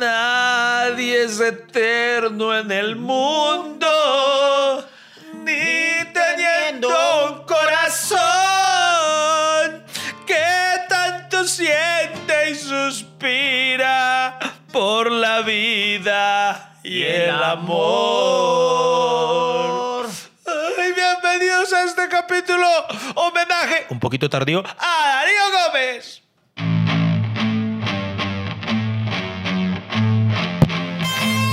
Nadie es eterno en el mundo, ni teniendo un corazón que tanto siente y suspira por la vida y el amor. Ay, bienvenidos a este capítulo homenaje, un poquito tardío, a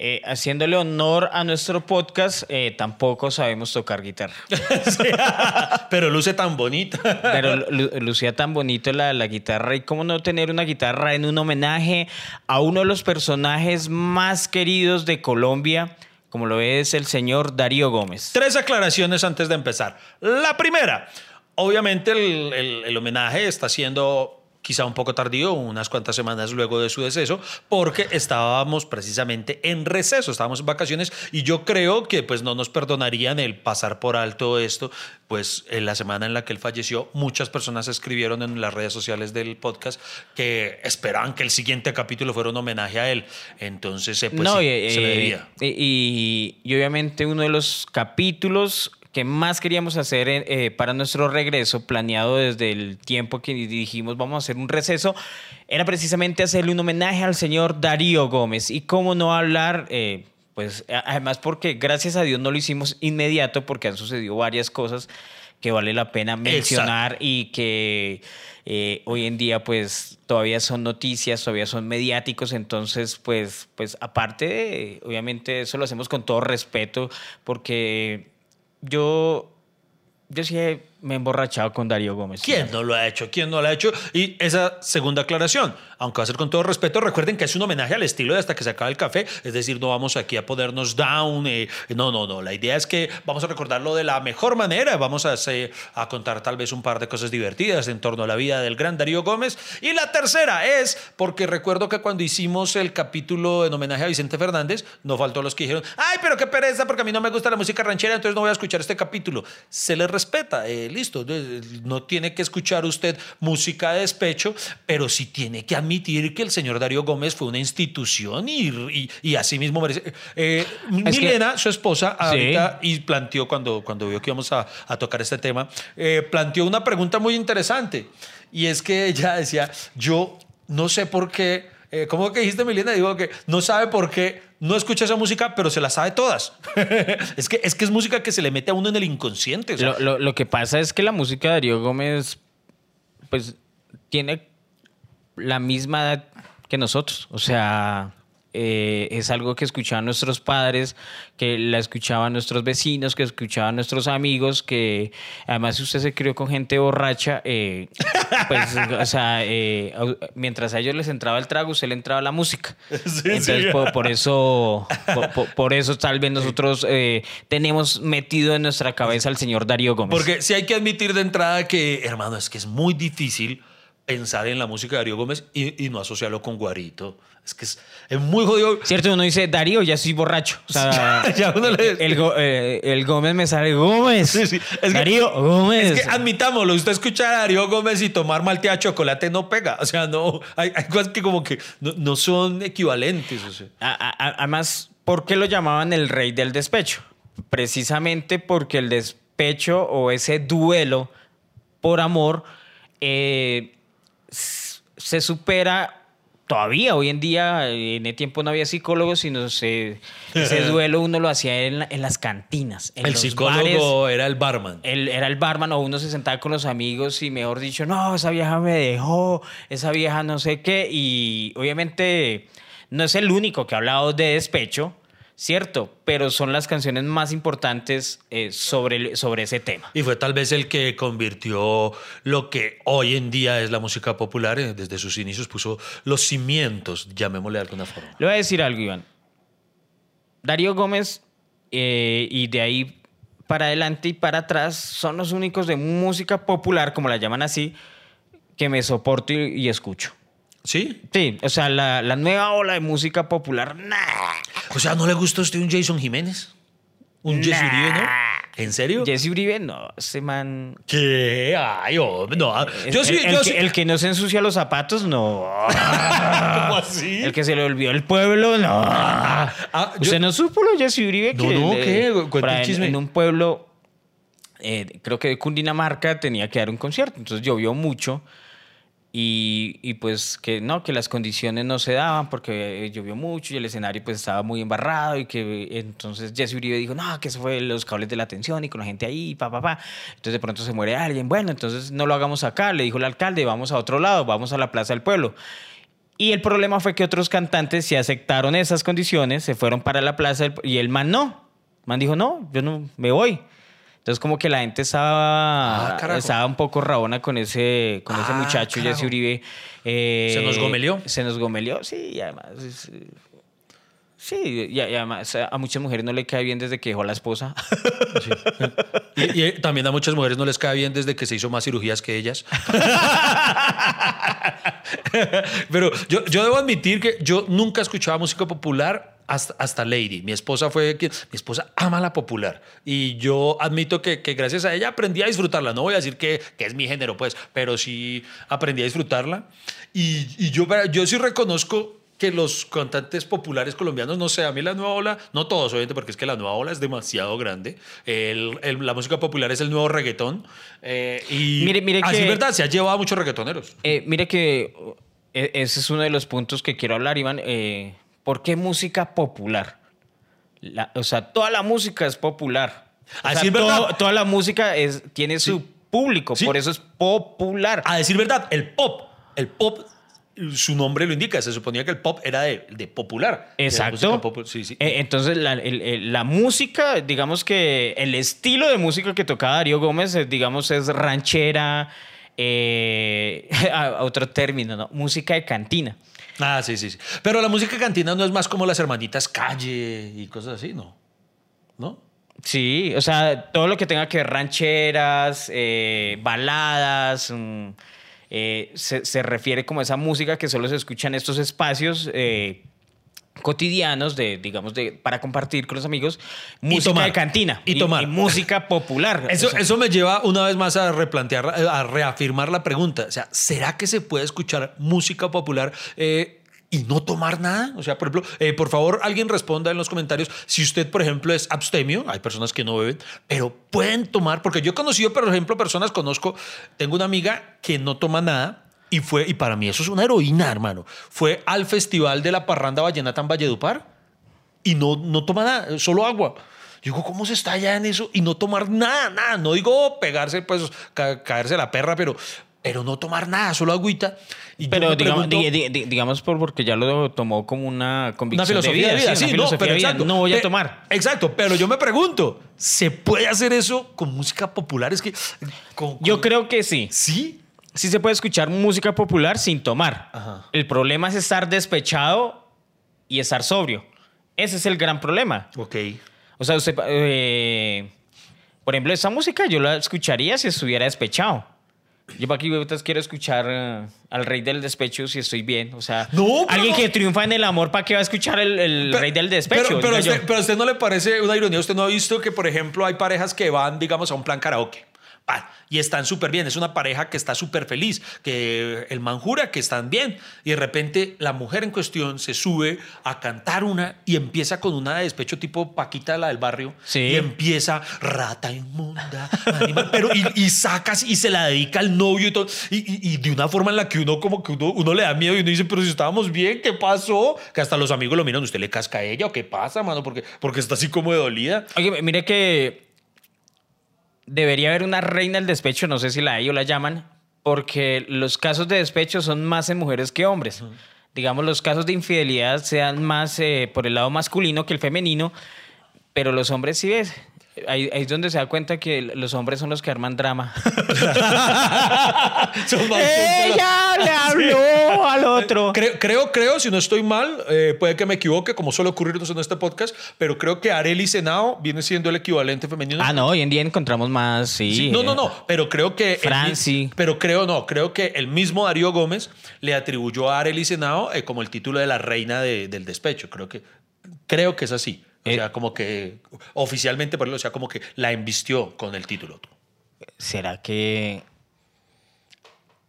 Eh, haciéndole honor a nuestro podcast, eh, tampoco sabemos tocar guitarra. Pero luce tan bonita. Pero lu- lucía tan bonito la, la guitarra. Y cómo no tener una guitarra en un homenaje a uno de los personajes más queridos de Colombia, como lo es el señor Darío Gómez. Tres aclaraciones antes de empezar. La primera, obviamente el, el- el homenaje está siendo quizá un poco tardío, unas cuantas semanas luego de su deceso, porque estábamos precisamente en receso, estábamos en vacaciones y yo creo que pues no nos perdonarían el pasar por alto esto, pues en la semana en la que él falleció, muchas personas escribieron en las redes sociales del podcast que esperaban que el siguiente capítulo fuera un homenaje a él, entonces eh, pues no, sí, se le eh, debía. y- y- y obviamente uno de los capítulos que más queríamos hacer eh, eh, para nuestro regreso, planeado desde el tiempo que dijimos vamos a hacer un receso, era precisamente hacerle un homenaje al señor Darío Gómez. Y cómo no hablar, eh, pues además porque gracias a Dios no lo hicimos inmediato porque han sucedido varias cosas que vale la pena mencionar y que eh, hoy en día pues todavía son noticias, todavía son mediáticos, entonces pues, pues aparte, de- obviamente eso lo hacemos con todo respeto porque yo, yo sí he- me he emborrachado con Darío Gómez. ¿Quién no lo ha hecho? ¿Quién no lo ha hecho? Y esa segunda aclaración, aunque va a ser con todo respeto, recuerden que es un homenaje al estilo de hasta que se acabe el café, es decir, no vamos aquí a ponernos down, eh, no, no, no, la idea es que vamos a recordarlo de la mejor manera, vamos a, a contar tal vez un par de cosas divertidas en torno a la vida del gran Darío Gómez. Y la tercera es porque recuerdo que cuando hicimos el capítulo en homenaje a Vicente Fernández, no faltó los que dijeron, ay, pero qué pereza, porque a mí no me gusta la música ranchera, entonces no voy a escuchar este capítulo. Se le respeta, eh, listo, no tiene que escuchar usted música de despecho, pero sí tiene que admitir que el señor Darío Gómez fue una institución y, y, y así mismo merece. Eh, que- Milena, su esposa, Sí. ahorita y planteó cuando, cuando vio que íbamos a, a tocar este tema, eh, planteó una pregunta muy interesante y es que ella decía, yo no sé por qué, eh, ¿cómo que dijiste Milena? Digo que no sabe por qué no escucha esa música, pero se la sabe todas. es, que, es música que se le mete a uno en el inconsciente. lo- lo que pasa es que la música de Darío Gómez, pues, tiene la misma edad que nosotros. O sea, eh, es algo que escuchaban nuestros padres, que la escuchaban nuestros vecinos, que escuchaban nuestros amigos, que además si usted se crió con gente borracha, eh, pues, o sea, eh, mientras a ellos les entraba el trago, usted le entraba la música. Entonces, sí. por, por eso, por, por- eso tal vez nosotros tenemos metido en nuestra cabeza al señor Darío Gómez. Porque sí hay que admitir de entrada que, hermano, es que es muy difícil pensar en la música de Darío Gómez y, y no asociarlo con Guarito. Es que es, es muy jodido. Cierto, uno dice, Darío, ya soy borracho. O sea, Ya uno le- el, eh, el Gómez me sale Gómez. Sí, sí. Es que- Darío Gómez. Es que admitámoslo, usted escuchar a Darío Gómez y tomar malteada de chocolate no pega. O sea, no, hay, hay cosas que como que no, no son equivalentes. o sea. A- a- a- Además, ¿por qué lo llamaban el rey del despecho? Precisamente porque el despecho o ese duelo por amor eh, se supera todavía. Hoy en día, en el tiempo no había psicólogos, sino se, ese duelo uno lo hacía en, en las cantinas. En El los psicólogo bares. era el barman. Él era el barman o uno se sentaba con los amigos y mejor dicho, no, esa vieja me dejó, esa vieja no sé qué. Y obviamente no es el único que ha hablado de despecho, cierto, pero son las canciones más importantes eh, sobre, sobre ese tema. Y fue tal vez el que convirtió lo que hoy en día es la música popular, eh, desde sus inicios puso los cimientos, llamémosle de alguna forma. Le voy a decir algo, Iván. Darío Gómez, eh, y de ahí para adelante y para atrás son los únicos de música popular, como la llaman así, que me soporto y, y escucho. ¿Sí? Sí, o sea, la, la nueva ola de música popular, nah. O sea, ¿no le gusta a usted un Jason Jiménez? ¿Un Jesse Nah. Uribe, no? ¿En serio? Jesse Uribe, no, ese man. ¿Qué? Ay, hombre, no. Yo el, sí, el yo que, sí. el que no se ensucia los zapatos, no. ¿Cómo así? El que se le olvidó el pueblo, no. Ah, ¿Usted no supo lo Jesse Uribe? No, no, ¿qué? El en- chisme. En un pueblo, eh, creo que de Cundinamarca, tenía que dar un concierto. Entonces llovió mucho. Y, y pues que no, que las condiciones no se daban porque eh, llovió mucho y el escenario pues estaba muy embarrado y que entonces Jesse Uribe dijo, no, que eso fue los cables de la atención y con la gente ahí, pa, pa, pa. Entonces de pronto se muere alguien, bueno, entonces no lo hagamos acá, le dijo el alcalde, vamos a otro lado, vamos a la Plaza del Pueblo. Y el problema fue que otros cantantes sí aceptaron esas condiciones, se fueron para la plaza del- y el man no. Man dijo, no, yo no me voy. Entonces como que la gente estaba, Ah, estaba un poco rabona con ese, con ese Ah, muchacho. Jesse Uribe. Eh, ¿Se nos gomelió? Se nos gomelió, sí, y además... es, eh, Sí, y, además a muchas mujeres no le cae bien desde que dejó a la esposa. Y, y también a muchas mujeres no les cae bien desde que se hizo más cirugías que ellas. Pero yo, yo debo admitir que yo nunca escuchaba música popular hasta, hasta Lady. Mi esposa fue quien. Mi esposa ama la popular. Y yo admito que, que gracias a ella aprendí a disfrutarla. No voy a decir que, que es mi género, pues, pero sí aprendí a disfrutarla. Y, y yo, yo sí reconozco que los cantantes populares colombianos, no sé, a mí la nueva ola, no todos obviamente, porque es que la nueva ola es demasiado grande. El- el- la música popular es el nuevo reggaetón. eh, y Mire- mire así que- es verdad, se ha llevado a muchos reggaetoneros. Eh, mire que eh, ese es uno de los puntos que quiero hablar, Iván. Eh, ¿Por qué música popular? La- o sea, toda la música es popular. O Así sea, es verdad. todo- toda la música es, tiene su público, Sí. por eso es popular. A decir verdad, el pop, el pop, su nombre lo indica, se suponía que el pop era de, de popular. Exacto. popu- sí, sí. Eh, entonces, la, el- el- la música, digamos que el estilo de música que tocaba Darío Gómez, eh, digamos, es ranchera, eh, a- otro término, ¿no? Música de cantina. Ah, sí, sí, sí. Pero la música cantina no es más como las hermanitas calle y cosas así, ¿no? ¿No? Sí, o sea, todo lo que tenga que ver rancheras, eh, baladas, mm, eh, se, refiere como a esa música que solo se escucha en estos espacios eh, cotidianos de, digamos, de, para compartir con los amigos, música tomar. de cantina Y tomar. música popular. Eso, O sea, eso me lleva una vez más a replantear, a reafirmar la pregunta. O sea, ¿será que se puede escuchar música popular eh, y no tomar nada? O sea, por ejemplo, eh, por favor, alguien responda en los comentarios si usted, por ejemplo, es abstemio. Hay personas que no beben, pero pueden tomar, porque yo he conocido, por ejemplo, personas, conozco, tengo una amiga que no toma nada. Y fue, y para mí eso es una heroína, hermano. Fue al festival de la parranda vallenata en Valledupar y no, no toma nada, solo agua. Yo digo, ¿cómo se está allá en eso? Y no tomar nada, nada. No digo pegarse, pues, ca- caerse la perra, pero, pero no tomar nada, solo agüita. Y yo pero digamos, pregunto- di- di- digamos por, porque ya lo tomó como una convicción una filosofía de vida, sí, sí, una no, pero de vida. exacto. No voy a tomar. Exacto, pero yo me pregunto, ¿se puede hacer eso con música popular? Es que... con- Yo con- creo que sí. ¿Sí? Sí se puede escuchar música popular sin tomar. Ajá. El problema es estar despechado y estar sobrio. Ese es el gran problema. Ok. O sea, usted, eh, por ejemplo, esa música yo la escucharía si estuviera despechado. Yo para aquí quiero escuchar eh, al rey del despecho si estoy bien. O sea, No, alguien que triunfa en el amor, ¿para qué va a escuchar el, rey del despecho? Pero, pero, usted, pero a usted no le parece una ironía. Usted no ha visto que, por ejemplo, hay parejas que van, digamos, a un plan karaoke. Y están súper bien. Es una pareja que está súper feliz, que el man jura que están bien. Y de repente la mujer en cuestión se sube a cantar una y empieza con una de despecho tipo Paquita, la del barrio. Sí. Y empieza rata inmunda, animal", pero y, y sacas y se la dedica al novio y todo. Y, y- y de una forma en la que uno como que uno, uno le da miedo y uno dice, pero si estábamos bien, ¿qué pasó? Que hasta los amigos lo miran, ¿usted le casca a ella o qué pasa, mano? Porque, porque está así como de dolida. Oye, mire que debería haber una reina del despecho, no sé si la hay o la llaman, porque los casos de despecho son más en mujeres que hombres. Digamos, los casos de infidelidad sean más eh, por el lado masculino que el femenino, pero los hombres sí ves. Ahí, ahí es donde se da cuenta que los hombres son los que arman drama. Son más ¡Ella le habló al otro! Creo, creo, creo, si no estoy mal, eh, puede que me equivoque, como suele ocurrirnos en este podcast, pero creo que Areli Senao viene siendo el equivalente femenino. Ah, no, hoy en día encontramos más, sí. Sí, no, no, no, pero creo que... el Franci. pero creo, no, creo que el mismo Darío Gómez le atribuyó a Arely Senao eh, como el título de la reina de- del despecho. Creo que, creo que es así. O Eh. sea, como que oficialmente, por ejemplo, o sea, como que la embistió con el título. ¿Será que...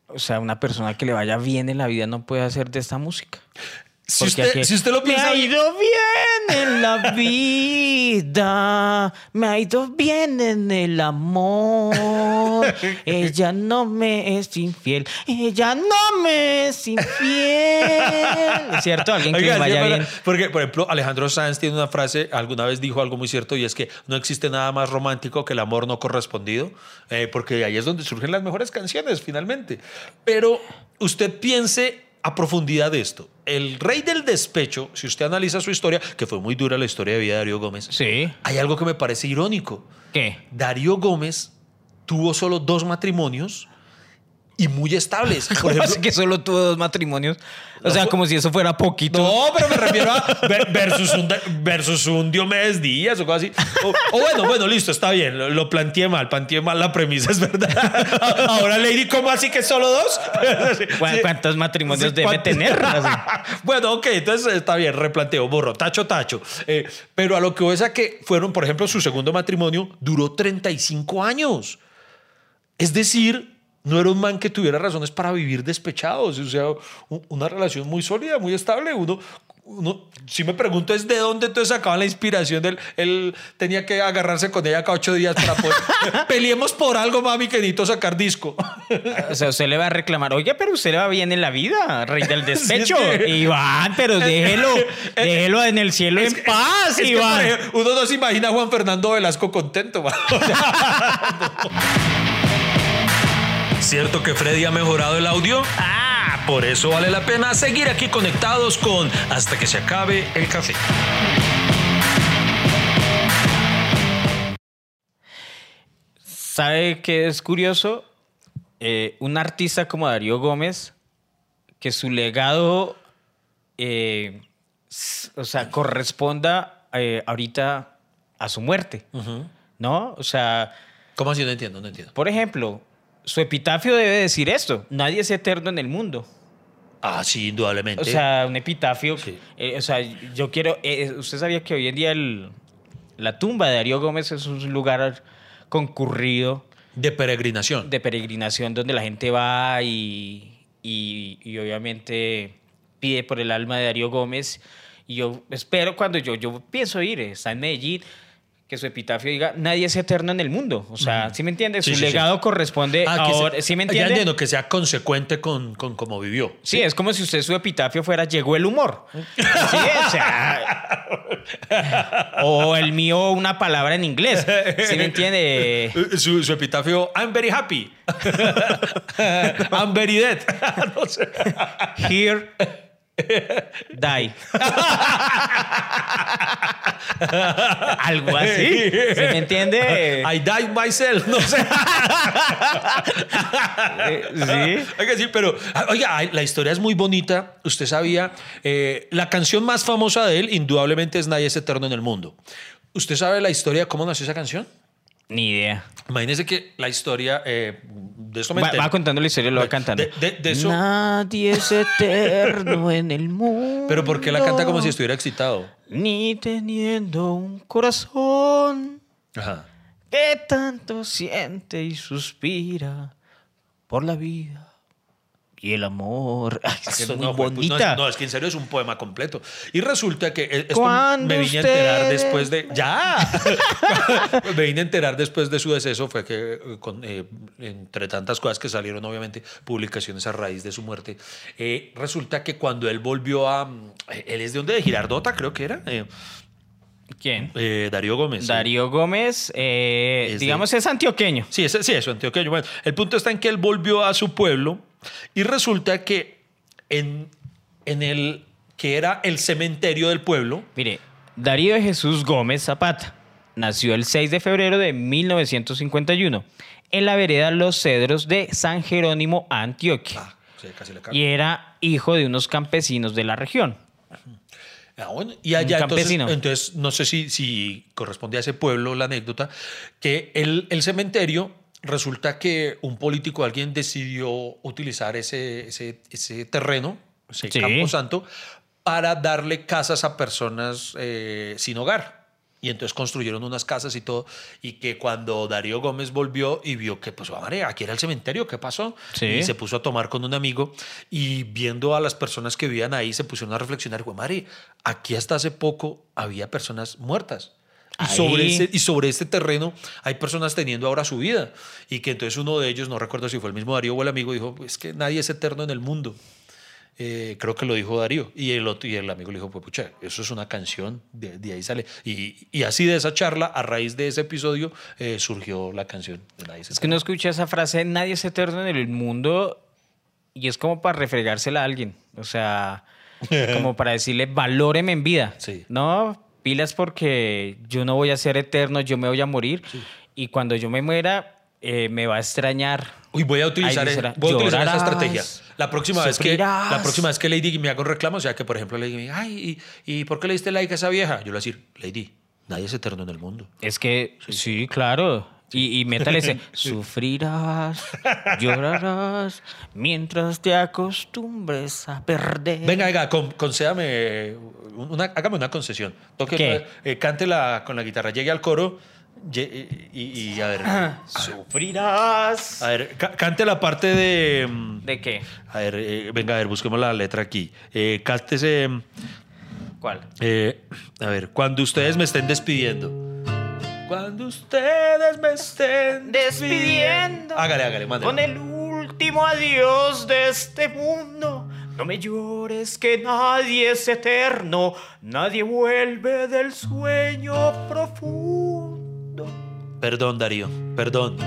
O sea, una persona que le vaya bien en la vida no puede hacer de esta música? Si usted, aquí- si usted lo Me piensa... ha ido bien en la vida, me ha ido bien en el amor. Ella no me es infiel, ella no me es infiel. ¿Es cierto? Alguien que Oiga, le vaya bien. Porque, por ejemplo, Alejandro Sanz tiene una frase, alguna vez dijo algo muy cierto, y es que no existe nada más romántico que el amor no correspondido, eh, porque ahí es donde surgen las mejores canciones, finalmente. Pero usted piense a profundidad de esto. El rey del despecho, si usted analiza su historia, que fue muy dura la historia de vida de Darío Gómez, Sí. hay algo que me parece irónico. ¿Qué? Darío Gómez tuvo solo dos matrimonios y muy estables. Por ¿Cómo ejemplo, así que solo tuvo dos matrimonios? O sea, fue- como si eso fuera poquito. No, pero me refiero a ver- versus un, versus un Diomedes Díaz o cosas así. O, o bueno, bueno, listo, está bien. Lo, lo planteé mal, planteé mal la premisa, es verdad. Ahora, Lady, ¿cómo así que solo dos? ¿Cu- Sí. ¿Cuántos matrimonios Sí, debe tener? Bueno, ok, entonces está bien, replanteo, borro, tacho, tacho. Eh, pero a lo que voy es a que fueron, por ejemplo, su segundo matrimonio duró 35 años. Es decir, no era un man que tuviera razones para vivir despechados. O sea, una relación muy sólida, muy estable. Uno, uno si me pregunto es de dónde entonces sacaban la inspiración del él tenía que agarrarse con ella cada ocho días para poder peleemos por algo mami que necesito sacar disco O sea, usted le va a reclamar, oye, pero usted le va bien en la vida, rey del despecho. Sí, es que- Iván, pero déjelo, déjelo en el cielo en paz, Es Iván. uno no se imagina a Juan Fernando Velasco contento man. O sea, ¿Cierto que Freddy ha mejorado el audio? Ah, por eso vale la pena seguir aquí conectados con Hasta que se acabe el café. ¿Sabe qué es curioso? Eh, un artista como Darío Gómez, que su legado, eh, o sea, corresponda eh, ahorita a su muerte, ¿no? O sea, ¿Cómo así? No entiendo, no entiendo. por ejemplo, su epitafio debe decir esto, nadie es eterno en el mundo. Ah, sí, indudablemente. O sea, un epitafio. Sí. eh, o sea, yo quiero. eh, usted sabía que hoy en día el- la tumba de Darío Gómez es un lugar concurrido de peregrinación. de peregrinación donde la gente va y, y, y obviamente pide por el alma de Darío Gómez. Y yo espero cuando yo, yo pienso ir, eh, está en Medellín, que su epitafio diga, nadie es eterno en el mundo. O sea, ¿sí me entiende? Sí, su sí, sí. legado corresponde Ah, que se- ahora, ¿sí me Ya entiende? entiendo que sea consecuente con, con cómo vivió. Sí, es como si usted su epitafio fuera llegó el humor. Sí, o sea. O el mío una palabra en inglés. ¿Sí me entiende? Eh, Su, su epitafio, I'm very happy. I'm very dead. No sé. Here die. Algo así. ¿Sí me entiende? I died myself. No sé. Eh, Sí. Oiga, sí, pero, ah, oiga, la historia es muy bonita. Usted sabía, eh, la canción más famosa de él, indudablemente, es Nadie es eterno en el mundo. ¿Usted sabe la historia de cómo nació esa canción? Ni idea. Imagínese que la historia eh, de eso me Va, contando la historia y lo va cantando. De- de- de eso- Nadie es eterno en el mundo. Pero ¿por qué la canta como si estuviera excitado? Ni teniendo un corazón Ajá. que tanto siente y suspira por la vida y el amor. Ay, es muy no, pues, pues, no, es, no, es que en serio es un poema completo. Y resulta que eh, esto me vine a enterar después de. ¡Ya! me vine a enterar después de su deceso. Fue que, eh, con, eh, entre tantas cosas que salieron, obviamente, publicaciones a raíz de su muerte, eh, resulta que cuando él volvió a. mm, Él es de donde? De Girardota, creo que era. eh, ¿Quién? eh, Darío Gómez. sí. Darío Gómez, eh, Es de- digamos, es antioqueño. Sí, sí, eso, antioqueño. Bueno, el punto está en que él volvió a su pueblo y resulta que en, en el que era el cementerio del pueblo, Mire, Darío de Jesús Gómez Zapata nació el 6 de febrero de 1951 en la vereda Los Cedros de San Jerónimo, Antioquia. Ah, sí, casi le. Y era hijo de unos campesinos de la región. Ah, bueno, y allá entonces, entonces, no sé si, si corresponde a ese pueblo la anécdota, que el, el cementerio resulta que un político, alguien decidió utilizar ese, ese, ese terreno, ese Sí. campo santo, para darle casas a personas eh, sin hogar. Y entonces construyeron unas casas y todo. Y que cuando Darío Gómez volvió y vio que, pues, madre, aquí era el cementerio, ¿qué pasó? Sí. Y se puso a tomar con un amigo y viendo a las personas que vivían ahí, se pusieron a reflexionar, madre, aquí hasta hace poco había personas muertas. Y sobre, ese, y sobre este terreno hay personas teniendo ahora su vida. Y que entonces uno de ellos, no recuerdo si fue el mismo Darío o el amigo, dijo, es que nadie es eterno en el mundo. Eh, creo que lo dijo Darío. Y el, otro, y el amigo le dijo, pues pucha, eso es una canción, de, de ahí sale. Y, y así de esa charla, a raíz de ese episodio, eh, surgió la canción de Nadie es Es que uno escucha esa frase, nadie es eterno en el mundo, y es como para refregársela a alguien. O sea, como para decirle, valóreme en vida. Sí. No, pilas porque yo no voy a ser eterno, yo me voy a morir. Y cuando yo me muera, eh, me va a extrañar. Uy, voy a utilizar, Ahí eh, será, voy a utilizar esa estrategia. La próxima, vez que, la próxima vez que Lady me haga un reclamo, o sea, que por ejemplo Lady me diga, ay, ¿y, y por qué le diste like a esa vieja? Yo le voy a decir, Lady, nadie es eterno en el mundo. Es que, sí, claro. Y, y métale ese, sufrirás, llorarás, mientras te acostumbres a perder. Venga, venga, con- concédame, una, hágame una concesión. Toque, ¿Qué? eh, cántela con la guitarra, llegue al coro lle- y, y a ver, Ah. Sufrirás. a ver, ca- cante la parte de... mm, ¿De qué? A ver, eh, venga, a ver, busquemos la letra aquí. Eh, cántese, mm, ¿Cuál? eh, a ver, cuando ustedes me estén despidiendo. Cuando ustedes me estén Despidiendo. Hágale, hágale, mándale. Con el último adiós de este mundo. No me llores que nadie es eterno. Nadie vuelve del sueño profundo. Perdón, Darío. Perdón.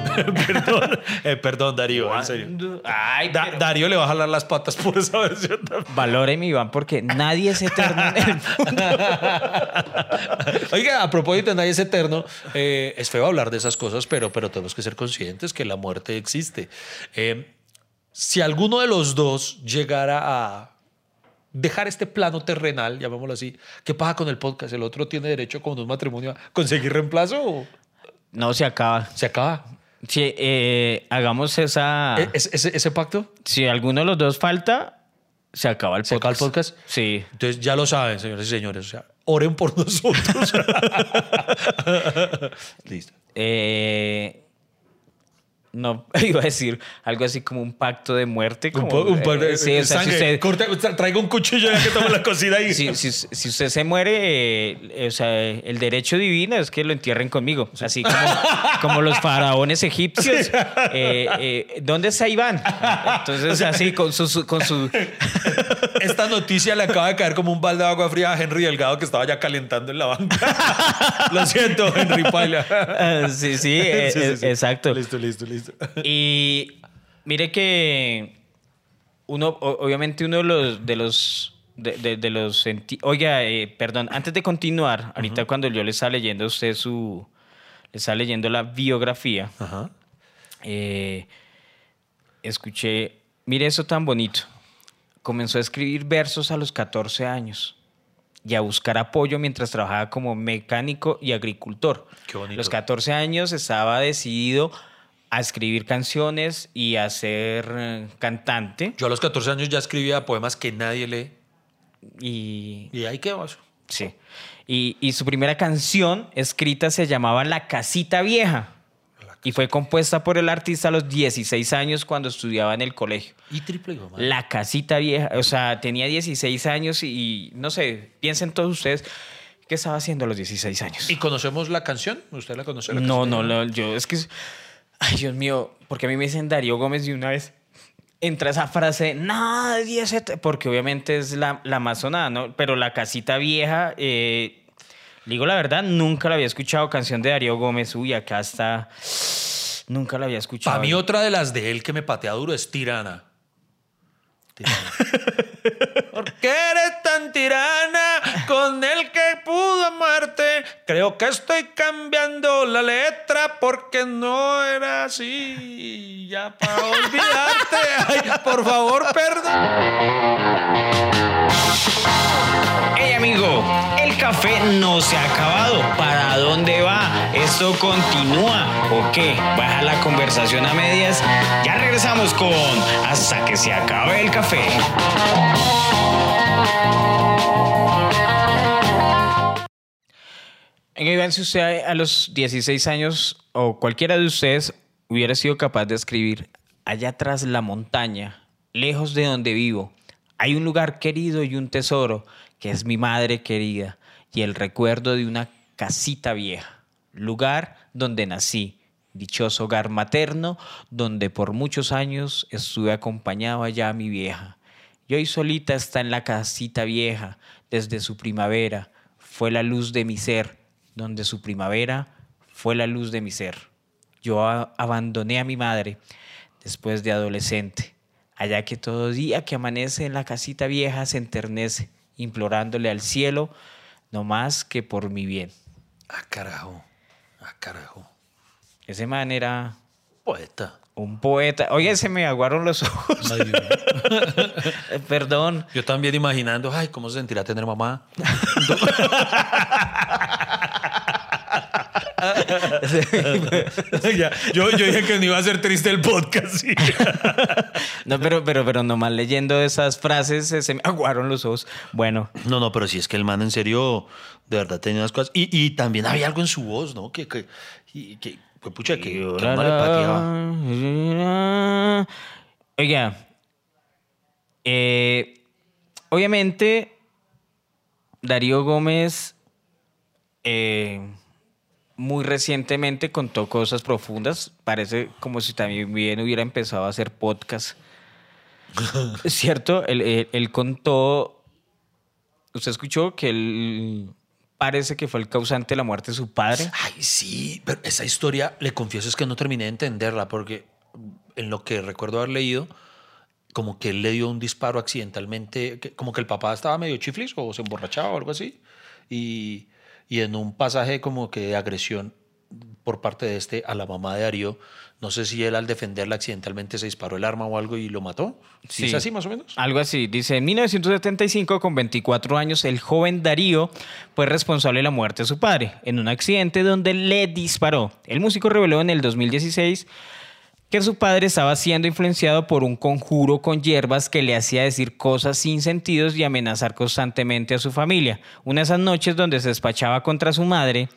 perdón. Eh, perdón, Darío. En serio. Ay, Da- pero- Darío le va a jalar las patas por esa versión también. Valóreme, Iván, porque nadie es eterno en el mundo. Oiga, a propósito de nadie es eterno, eh, es feo hablar de esas cosas, pero, pero tenemos que ser conscientes que la muerte existe. Eh, si alguno de los dos llegara a dejar este plano terrenal, llamémoslo así, ¿qué pasa con el podcast? ¿El otro tiene derecho con un matrimonio a conseguir reemplazo o No se acaba. se acaba? Si eh, hagamos esa. ¿E- ¿Ese, ese- ese pacto? Si alguno de los dos falta, se acaba el podcast. ¿Se acaba el podcast? Sí. Entonces ya lo saben, señores y señores. O sea, oren por nosotros. Listo. Eh, no, iba a decir algo así como un pacto de muerte. Un, Como, un de eh, sí, o sea, si sangre. usted- Corta- tra- traiga un cuchillo ya que toma la cocina ahí. si, si- si usted se muere, eh, o sea, el derecho divino es que lo entierren conmigo. Así como, como los faraones egipcios. Eh, eh, ¿Dónde está Iván? Entonces, así, con su, su- con su... Esta noticia le acaba de caer como un balde de agua fría a Henry Delgado que estaba ya calentando en la banca. Lo siento, Henry Paila. Sí, sí, eh, Sí, sí, eh, sí. exacto. Listo, listo, listo. Y mire que uno, obviamente uno de los, de los, de, de- de los, oiga, eh, perdón, antes de continuar, ahorita cuando yo le estaba leyendo a usted su, le estaba leyendo la biografía, Ajá. eh, escuché, mire eso tan bonito, comenzó a escribir versos a los 14 años y a buscar apoyo mientras trabajaba como mecánico y agricultor. Qué bonito. A los 14 años estaba decidido a escribir canciones y a ser eh, cantante Yo a los 14 años ya escribía poemas que nadie lee. y Y ahí quedó eso. sí. Y, y su primera canción escrita se llamaba La Casita Vieja y fue compuesta por el artista a los 16 años cuando estudiaba en el colegio. Y triple madre. La casita vieja, o sea, tenía 16 años y no sé, piensen todos ustedes, ¿qué estaba haciendo a los 16 años? ¿Y conocemos la canción? ¿Usted la conoce? la No, no, no, yo es que, ay Dios mío, porque a mí me dicen Darío Gómez y una vez entra esa frase, nadie se... te-", Porque obviamente es la, la más sonada, ¿no? Pero la casita vieja, eh, digo la verdad, nunca la había escuchado, canción de Darío Gómez, uy, acá está, nunca la había escuchado. Para mí otra de las de él que me patea duro es Tirana. Tirana. ¿Por qué eres tan tirana con el que pudo amarte? creo que estoy cambiando la letra porque no era así. Ya para olvidarte. Ay, por favor, perdón. El café no se ha acabado. ¿Para dónde va? ¿Esto continúa o qué? Baja la conversación a medias. Ya regresamos con Hasta que se acabe el café. Oigan, si usted a los 16 años o cualquiera de ustedes hubiera sido capaz de escribir allá atrás la montaña, lejos de donde vivo, hay un lugar querido y un tesoro que es mi madre querida y el recuerdo de una casita vieja, lugar donde nací, dichoso hogar materno donde por muchos años estuve acompañado allá a mi vieja. Y hoy solita está en la casita vieja desde su primavera, fue la luz de mi ser, donde su primavera fue la luz de mi ser. Yo abandoné a mi madre después de adolescente, allá que todo día que amanece en la casita vieja se enternece, implorándole al cielo no más que por mi bien. Ah, carajo. Ah, carajo. Ese man era Poeta. un poeta. Oye, se me aguaron los ojos. Ay, Perdón. Yo también imaginando, ay, ¿cómo se sentirá tener mamá? Ya, yo, yo dije que no iba a ser triste el podcast. sí. No, pero, pero, pero nomás leyendo esas frases eh, se me aguaron los ojos. Bueno, No, no, pero sí es que el man en serio, de verdad tenía unas cosas. Y, y también había algo en su voz, ¿no? Que, que, y- que pues, pucha, que, que a uno le pateaba. Oiga, eh, obviamente Darío Gómez eh, muy recientemente contó cosas profundas. Parece como si también bien hubiera empezado a hacer podcast. ¿Es cierto? Él, él- él contó. ¿Usted escuchó que él parece que fue el causante de la muerte de su padre? Ay, sí, pero esa historia, le confieso, es que no terminé de entenderla, porque en lo que recuerdo haber leído, como que él le dio un disparo accidentalmente, como que el papá estaba medio chiflis o se emborrachaba o algo así, y, y en un pasaje como que de agresión por parte de este a la mamá de Darío, no sé si él al defenderla accidentalmente se disparó el arma o algo y lo mató. ¿Sí. ¿Es así más o menos? Algo así. Dice, en 1975, con 24 años, el joven Darío fue responsable de la muerte de su padre en un accidente donde le disparó. El músico reveló en el 2016 que su padre estaba siendo influenciado por un conjuro con hierbas que le hacía decir cosas sin sentidos y amenazar constantemente a su familia. Una de esas noches donde se despachaba contra su madre,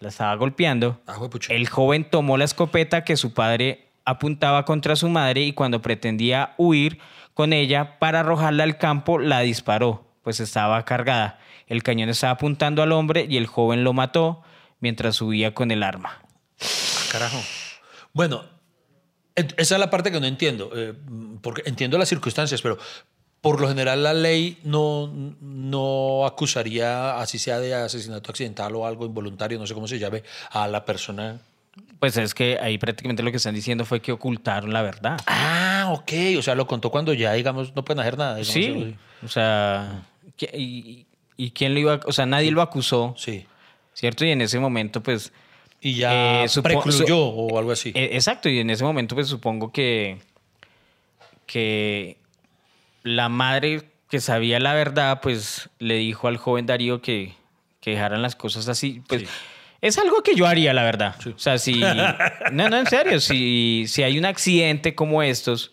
la estaba golpeando, Ah, el joven tomó la escopeta que su padre apuntaba contra su madre y cuando pretendía huir con ella para arrojarla al campo, la disparó, pues estaba cargada. El cañón estaba apuntando al hombre y el joven lo mató mientras subía con el arma. Carajo. Bueno, esa es la parte que no entiendo, eh, porque entiendo las circunstancias, pero por lo general la ley no, no acusaría, así sea de asesinato accidental o algo involuntario, no sé cómo se llame, a la persona. Pues es que ahí prácticamente lo que están diciendo fue que ocultaron la verdad. Ah, ok, o sea, lo contó cuando ya, digamos, no pueden hacer nada. digamos, Sí, o sea, ¿qui- y, y quién lo iba, a- o sea, nadie lo acusó, Sí. ¿cierto? Y en ese momento, pues, Y ya Eh, precluyó o algo así. Eh, Exacto, y en ese momento pues supongo que, que la madre que sabía la verdad pues le dijo al joven Darío que, que dejaran las cosas así. Pues Sí. es algo que yo haría, la verdad. Sí. O sea, si... No, no, en serio, si, si hay un accidente como estos,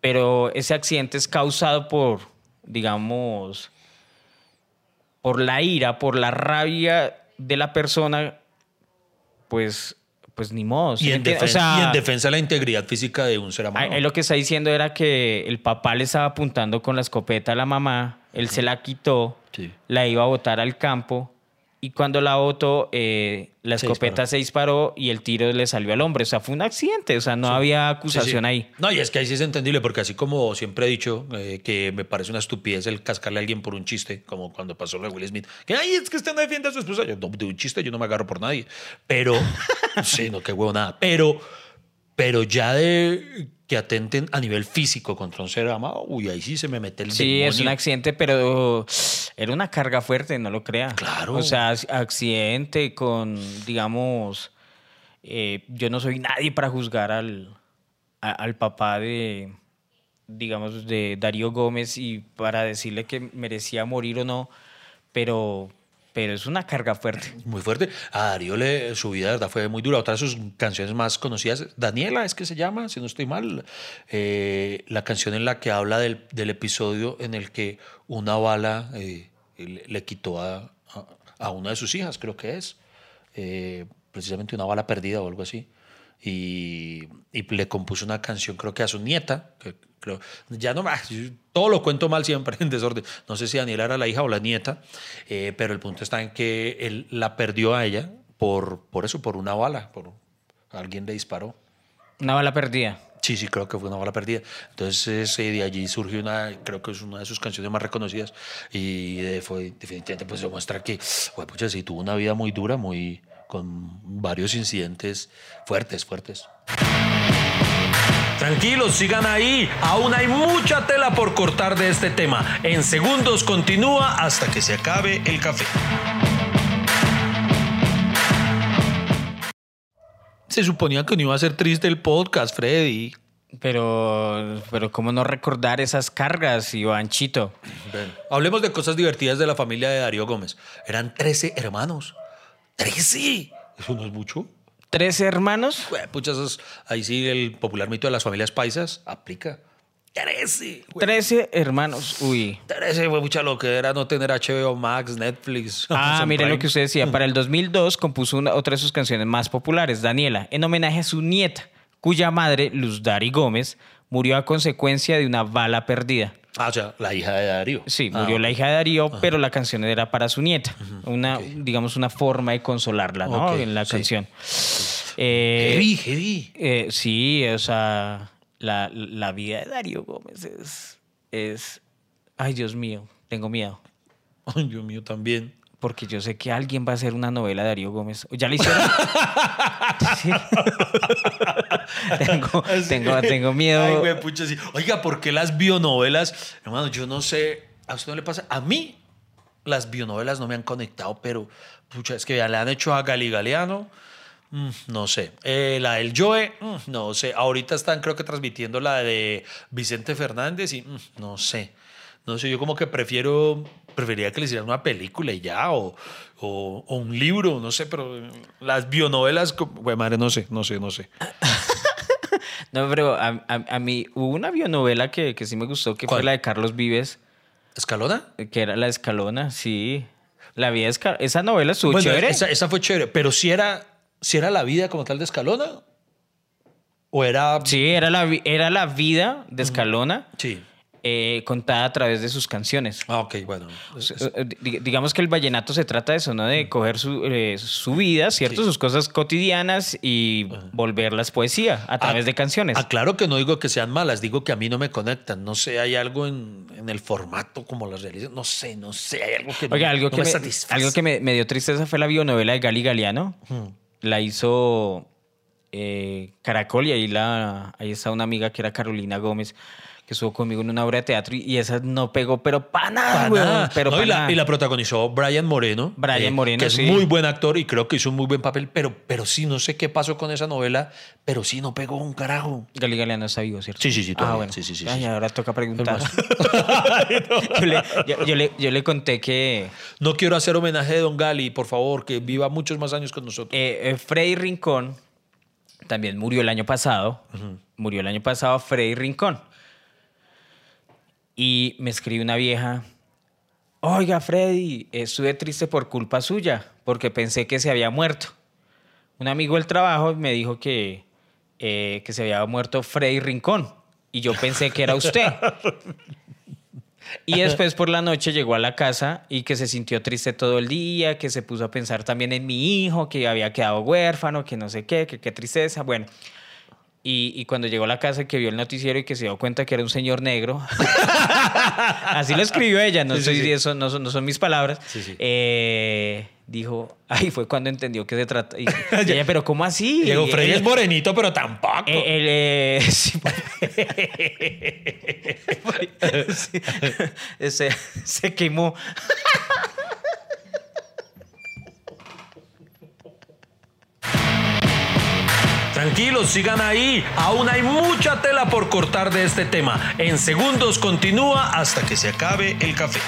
pero ese accidente es causado por, digamos, por la ira, por la rabia de la persona, pues, pues ni modo. ¿sí y, en? O defensa, sea, y en defensa de la integridad física de un ser humano. ahí- ahí lo que está diciendo era que el papá le estaba apuntando con la escopeta a la mamá, él se la quitó, Sí. la iba a botar al campo y cuando la botó, eh, la Se escopeta disparó. se disparó y el tiro le salió al hombre. O sea, fue un accidente, o sea, no había acusación Sí, sí. ahí. No, y es que ahí sí es entendible, porque así como siempre he dicho eh, que me parece una estupidez el cascarle a alguien por un chiste, como cuando pasó lo de Will Smith, que ay, es que usted no defiende a su esposa. Yo, no, de un chiste yo no me agarro por nadie. Pero, sí, no, qué huevo nada. Pero, pero ya de que atenten a nivel físico contra un ser amado, uy, ahí sí se me mete el Sí, es un demonio. accidente, pero era una carga fuerte, no lo crea. Claro. O sea, ac- accidente con, digamos, eh, yo no soy nadie para juzgar al, a- al papá de, digamos, de Darío Gómez y para decirle que merecía morir o no, pero, pero es una carga fuerte. Muy fuerte. A Darío le, su vida de verdad fue muy dura. Otra de sus canciones más conocidas, Daniela es que se llama, si no estoy mal, eh, la canción en la que habla del, del episodio en el que una bala eh, le, le quitó a, a, a una de sus hijas, creo que es, eh, precisamente una bala perdida o algo así. Y, y le compuso una canción, creo que a su nieta, que creo, ya no más, yo todo lo cuento mal siempre en desorden. No sé si Daniela era la hija o la nieta, eh, pero el punto está en que él la perdió a ella por, por eso, por una bala, por alguien le disparó. Una bala perdida. Sí, sí, creo que fue una bala perdida. Entonces, eh, de allí surgió una, creo que es una de sus canciones más reconocidas y eh, fue definitivamente pues demuestra que, bueno, pucha, sí, tuvo una vida muy dura, muy con varios incidentes fuertes, fuertes. Tranquilos, sigan ahí. Aún hay mucha tela por cortar de este tema. En segundos continúa hasta que se acabe el café. Se suponía que no iba a ser triste el podcast, Freddy. Pero, pero ¿cómo no recordar esas cargas, Ivanchito? Ven, Hablemos de cosas divertidas de la familia de Darío Gómez. Eran 13 hermanos. ¡13! ¿Eso no es mucho? ¿Tres hermanos? Ahí sí el popular mito de las familias paisas aplica. 13. güey. Trece hermanos. Uy. 13, güey, mucha lo que era no tener HBO Max, Netflix. Ah, Amazon mire lo que usted decía. Para el 2002 compuso una, otra de sus canciones más populares, Daniela, en homenaje a su nieta, cuya madre, Luz Dari Gómez, murió a consecuencia de una bala perdida. Ah, o sea, la hija de Darío. Sí, Ah, murió la hija de Darío, pero la canción era para su nieta. Una, digamos, una forma de consolarla, ¿no? En la sí. canción. Eh, Heavy, heavy. eh, sí, o sea, la, la vida de Darío Gómez es, es... Ay, Dios mío, tengo miedo. Ay, Dios mío, también. Porque yo sé que alguien va a hacer una novela de Darío Gómez. ¿Ya la hicieron? Sí. tengo, tengo, tengo miedo. Ay, güey, pucha, sí. Oiga, ¿por qué las bionovelas? Hermano, yo no sé. ¿A usted no le pasa? A mí, las bionovelas no me han conectado, pero, pucha, es que ya le han hecho a Gali Galeano. mm, no sé. Eh, la del Joe, mm, no sé. Ahorita están, creo que, transmitiendo la de Vicente Fernández y mm, no sé. No sé, yo como que prefiero, preferiría que le hicieran una película y ya, o, o, o un libro, no sé, pero las bionovelas, güey, madre, no sé, no sé, no sé. No, pero a, a- a mí hubo una bionovela que, que sí me gustó, que ¿Cuál? fue la de Carlos Vives, ¿Escalona? que era La Escalona, sí. La vida Esca- Esa novela estuvo Bueno, chévere. Esa, esa fue chévere, pero si era, si era la vida como tal de Escalona. ¿O era.? Sí, era la, era la vida de Escalona Sí. Eh, contada a través de sus canciones. Ah, ok, bueno. Eh, di- Digamos que el vallenato se trata de eso, ¿no? De coger su, eh, su vida, ¿cierto? Sí. Sus cosas cotidianas y volverlas poesía a través de canciones. Ah, claro que no digo que sean malas, digo que a mí no me conectan. No sé, hay algo en, en el formato como las realizan. No sé, no sé, hay algo que, Oiga, no, algo no que, me me, satisface. algo que me, me dio tristeza fue la bionovela de Gali Galeano. La hizo eh, Caracol y ahí, la, ahí está una amiga que era Carolina Gómez, que estuvo conmigo en una obra de teatro y, y esa no pegó, pero para nada, nada. pero No, pa' y, la, nada. y la protagonizó Brian Moreno. eh, Brian Moreno, Que es muy buen actor y creo que hizo un muy buen papel, pero, pero sí, no sé qué pasó con esa novela, pero sí no pegó un carajo. Gali Galeano está vivo, ¿cierto? Sí, sí, sí, todavía. Ah, bueno. Sí, sí, sí, Ay, sí. ahora toca preguntar. yo, le, yo- yo le- yo le conté que No quiero hacer homenaje de Don Gali, por favor, que viva muchos más años con nosotros. eh, eh, Freddy Rincón también murió el año pasado. Murió el año pasado Freddy Rincón. Y me escribe una vieja. Oiga, Freddy, estuve triste por culpa suya, porque pensé que se había muerto. Un amigo del trabajo me dijo que, eh, que se había muerto Freddy Rincón. Y yo pensé que era usted. Y después por la noche llegó a la casa y que se sintió triste todo el día, que se puso a pensar también en mi hijo, que había quedado huérfano, que no sé qué, que qué tristeza. Bueno, Y, y cuando llegó a la casa que vio el noticiero y que se dio cuenta que era un señor negro, así lo escribió ella, no, Sí, sí. Eso, no, son, no son mis palabras, Sí. Eh, dijo, ahí fue cuando entendió que se trata. Y, y ella, pero ¿cómo así? Diego Y Freddy es morenito, pero tampoco. eh, el, eh, sí, se, se quemó. Tranquilos, sigan ahí. Aún hay mucha tela por cortar de este tema. En segundos continúa hasta que se acabe el café.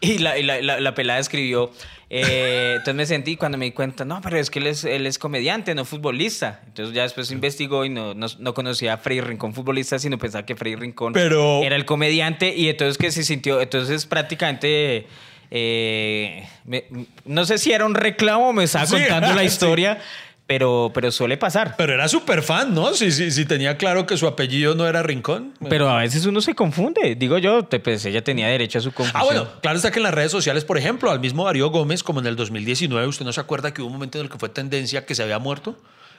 Y la, y la, la- la pelada escribió, eh, entonces me sentí cuando me di cuenta, no, pero es que él es, él es comediante, no futbolista. Entonces ya después investigó y no, no, no conocía a Freddy Rincón futbolista, sino pensaba que Freddy Rincón Pero- era el comediante y entonces que se sintió, entonces prácticamente, eh, me- no sé si era un reclamo me estaba Sí, contando la sí. historia, pero, pero suele pasar. Pero era súper fan, ¿no? Si sí, sí, tenía claro que su apellido no era Rincón. Pero a veces uno se confunde. Digo yo, te- pues ella tenía derecho a su confusión. Ah, bueno, claro está que en las redes sociales, por ejemplo, al mismo Darío Gómez, como en el 2019, ¿usted no se acuerda que hubo un momento en el que fue tendencia que se había muerto?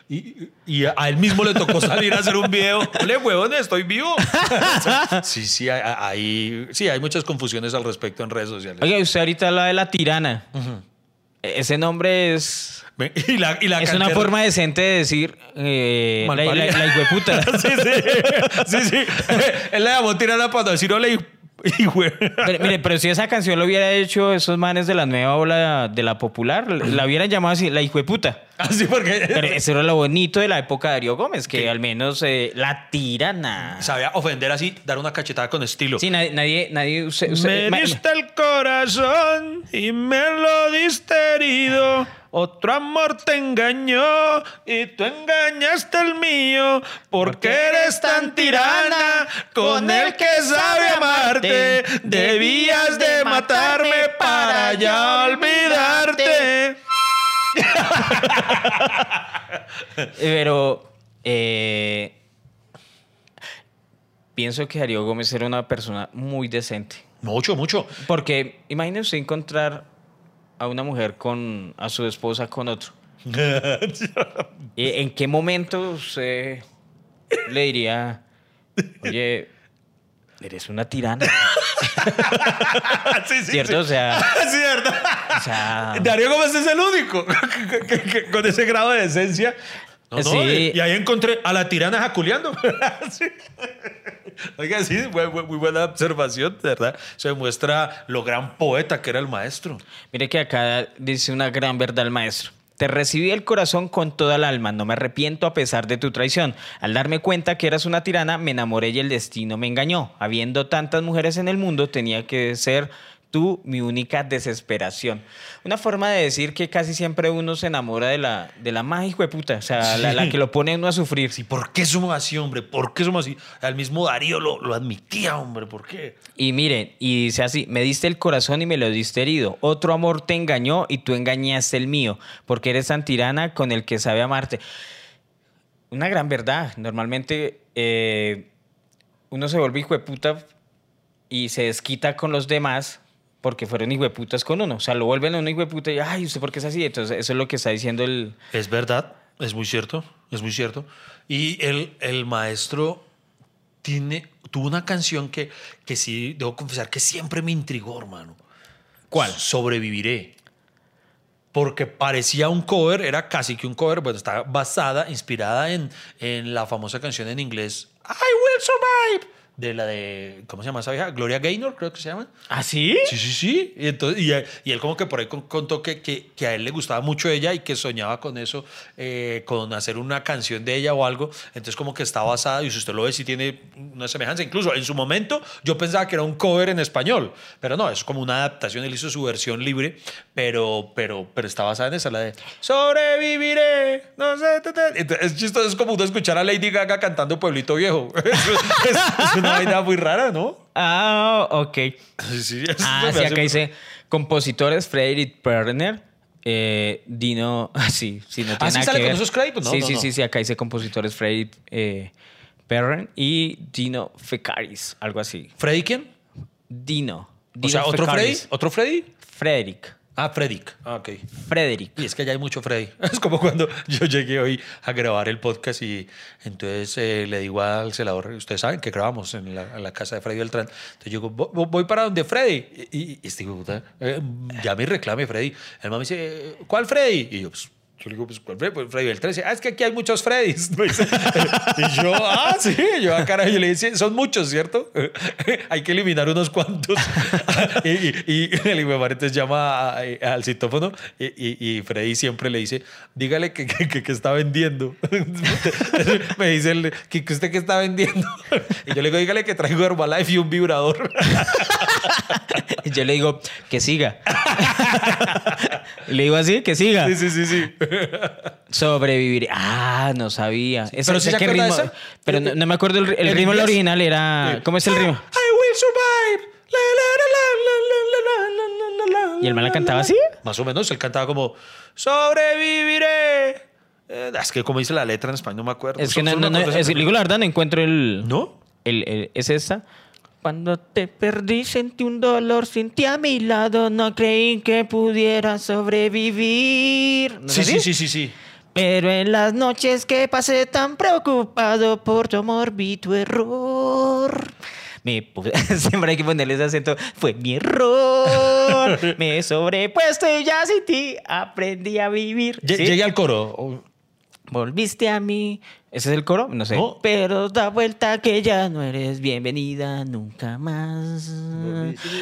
Y, y a él mismo le tocó salir a hacer un video. ¡Ole, huevones, estoy vivo! Sí, sí hay, sí, hay muchas confusiones al respecto en redes sociales. Oiga, usted ahorita habla de la tirana. Ese nombre es. Ven, Y la, y la Es una forma decente de decir eh, la, la, la hijueputa. sí, sí. Sí, sí. Él le llamó tirana para decir hijo. Pero, mire, pero si esa canción lo hubiera hecho esos manes de la nueva ola de la popular, la hubieran llamado así, la hijueputa. Así porque Pero eso era lo bonito de la época de Darío Gómez, que al menos eh, la tirana. sabía ofender así, dar una cachetada con estilo. Sí, nadie, nadie, nadie usted- usted- Me diste el corazón y me lo diste herido. Otro amor te engañó y tú engañaste el mío. Porque eres tan tirana con el que sabe amarte. Debías de matarme para ya olvidarte. Pero eh, pienso que Darío Gómez era una persona muy decente. Mucho, mucho. Porque imagínese usted encontrar a una mujer con a su esposa con otro. ¿Y ¿En qué momento usted le diría, oye, eres una tirana? sí, sí, ¿Cierto? O sea, ¿verdad? O sea, Darío Gómez es el único que- que- que- con ese grado de decencia. No, no, Sí. y, y ahí encontré a la tirana jaculeando. Sí. Oiga, sí, bu- muy buena observación, de ¿verdad? Se demuestra lo gran poeta que era el maestro. Mire que acá dice una gran verdad el maestro. Te recibí el corazón con toda el alma, no me arrepiento a pesar de tu traición. Al darme cuenta que eras una tirana, me enamoré y el destino me engañó. Habiendo tantas mujeres en el mundo, tenía que ser tú mi única desesperación. Una forma de decir que casi siempre uno se enamora de la, de la más hijo de puta, o sea, la, la que lo pone a uno a sufrir. Sí, ¿por qué somos así, hombre? ¿Por qué somos así? Al mismo Darío lo, lo admitía, hombre, ¿por qué? Y miren, y dice así, me diste el corazón y me lo diste herido. Otro amor te engañó y tú engañaste el mío, porque eres tan tirana con el que sabe amarte. Una gran verdad. Normalmente eh, uno se vuelve hijo de puta y se desquita con los demás porque fueron hijo de putas con uno. O sea, lo vuelven a uno hijo de puta y, ay, ¿usted por qué es así? Entonces, eso es lo que está diciendo el... Es verdad, es muy cierto, es muy cierto. Y el, el maestro tiene, tuvo una canción que, que sí, debo confesar que siempre me intrigó, hermano. ¿Cuál? Sobreviviré. Porque parecía un cover, era casi que un cover, bueno, está basada, inspirada en, en la famosa canción en inglés I Will Survive, de la de, ¿cómo se llama esa vieja? Gloria Gaynor, creo que se llama. ¿Ah, sí? Sí, sí, sí. Y, entonces, y, y él como que por ahí con- contó que, que, que a él le gustaba mucho ella y que soñaba con eso, eh, con hacer una canción de ella o algo. Entonces como que está basada, y si usted lo ve, sí tiene una semejanza. Incluso en su momento yo pensaba que era un cover en español, pero no, es como una adaptación. Él hizo su versión libre, pero, pero, pero está basada en esa, la de Sobreviviré. No sé. ta, ta". Entonces, es chistoso, es como uno escuchar a Lady Gaga cantando Pueblito Viejo. es, es una vaina muy rara, ¿no? Ah, ok. Sí, sí, eso Ah, sí, acá muy- dice compositores Frederick Perner, eh, Dino, ah, sí, sí, no tiene Ah, ¿sí nada sale que con esos créditos? No, sí, no, sí, no. sí, sí, acá dice compositores Frederick eh, Perner y Dino Fecaris, algo así. ¿Freddy quién? Dino. O sea, ¿otro Freddy? ¿Otro Freddy? Frederick. Ah, Frederick. Ah, ok. Frederick. Y es que ya hay mucho Freddy. Es como cuando yo llegué hoy a grabar el podcast y entonces eh, le digo al celador, ustedes saben que grabamos en la, en la casa de Freddy Beltrán. Entonces yo digo, "Vo- vo- voy para donde Freddy. Y, y este hijo de puta, eh, ya me reclame Freddy. El mamá me dice, ¿cuál Freddy? Y yo, pues, yo le digo, pues, ¿cuál Freddy? Pues Freddy Beltrán. Dice, ah, es que aquí hay muchos Freddys. Y yo, ah, sí. Yo, ah, carajo, yo le dije, son muchos, ¿cierto? hay que eliminar unos cuantos. y, y, y el entonces llama al citófono y, y- Freddy siempre le dice, dígale que, que, que- está vendiendo. Me dice, el, que, usted que está vendiendo. y yo le digo, dígale que traigo Herbalife y un vibrador. Yo le digo, que siga. le digo así, que siga. Sí, sí, sí, sí. Sobrevivir. Ah, no sabía. Sí, Esa, pero sí se ritmo. Pero no, me acuerdo el, el, el ritmo, original era... ¿Cómo es el ritmo? I will survive. ¿Y el man la cantaba así? Más o menos, él cantaba como, sobreviviré. Es que como dice la letra en español, no me acuerdo. Es que no, no, no es, digo la verdad, no encuentro el... ¿No? El, es esa. Cuando te perdí, sentí un dolor, sentí a mi lado, no creí que pudiera sobrevivir. ¿No es Sí, sí, sí, sí, sí. Pero en las noches que pasé tan preocupado por tu amor, vi tu error. Me Siempre hay que ponerle ese acento. Fue mi error. Me sobrepuesto y ya sin ti aprendí a vivir. Lle- ¿Sí? Llegué al coro. Oh, Volviste a mí. ¿Ese es el coro? No sé. No. Pero da vuelta que ya no eres bienvenida nunca más.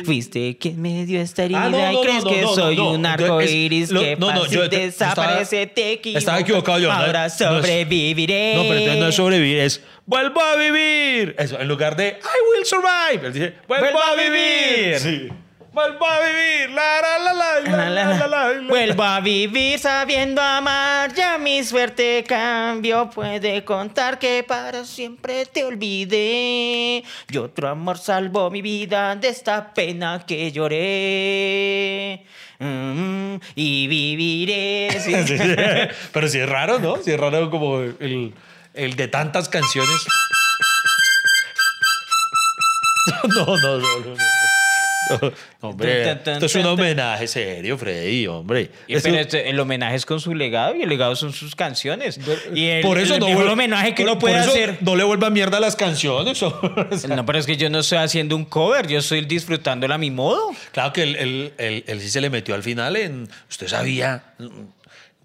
Fuiste quien me dio esta herida Ah, no, no, y crees no, que soy no. un arco es- iris lo- que no, no, yo- yo estaba- desaparece, te equivocas. Estaba equivocado yo. Ahora No es- sobreviviré. No, pero entonces no es sobrevivir, es vuelvo a vivir. Eso, en lugar de I will survive. Él dice vuelvo, Vuelvo a a vivir. vivir. Sí. Vuelva a vivir, la la la la, la, la, la Vuelvo a vivir sabiendo amar, ya mi suerte cambio. Puede contar que para siempre te olvidé. Y otro amor salvó mi vida de esta pena que lloré. Mm, y viviré. Sí. Sí, sí. Pero si es raro, ¿no? Si es raro como el, el de tantas canciones. no, no, no. no. no. No, hombre, Tan, tan, tan, esto es un homenaje serio, Freddy, hombre. Y pero este- el homenaje es con su legado y el legado son sus canciones. Y el, por eso el no mejor vuel- homenaje que uno puede hacer. No le vuelva mierda a las canciones. No, pero es que yo no estoy haciendo un cover, yo estoy disfrutándola a mi modo. Claro que él, él- él- sí se le metió al final en. Usted sabía,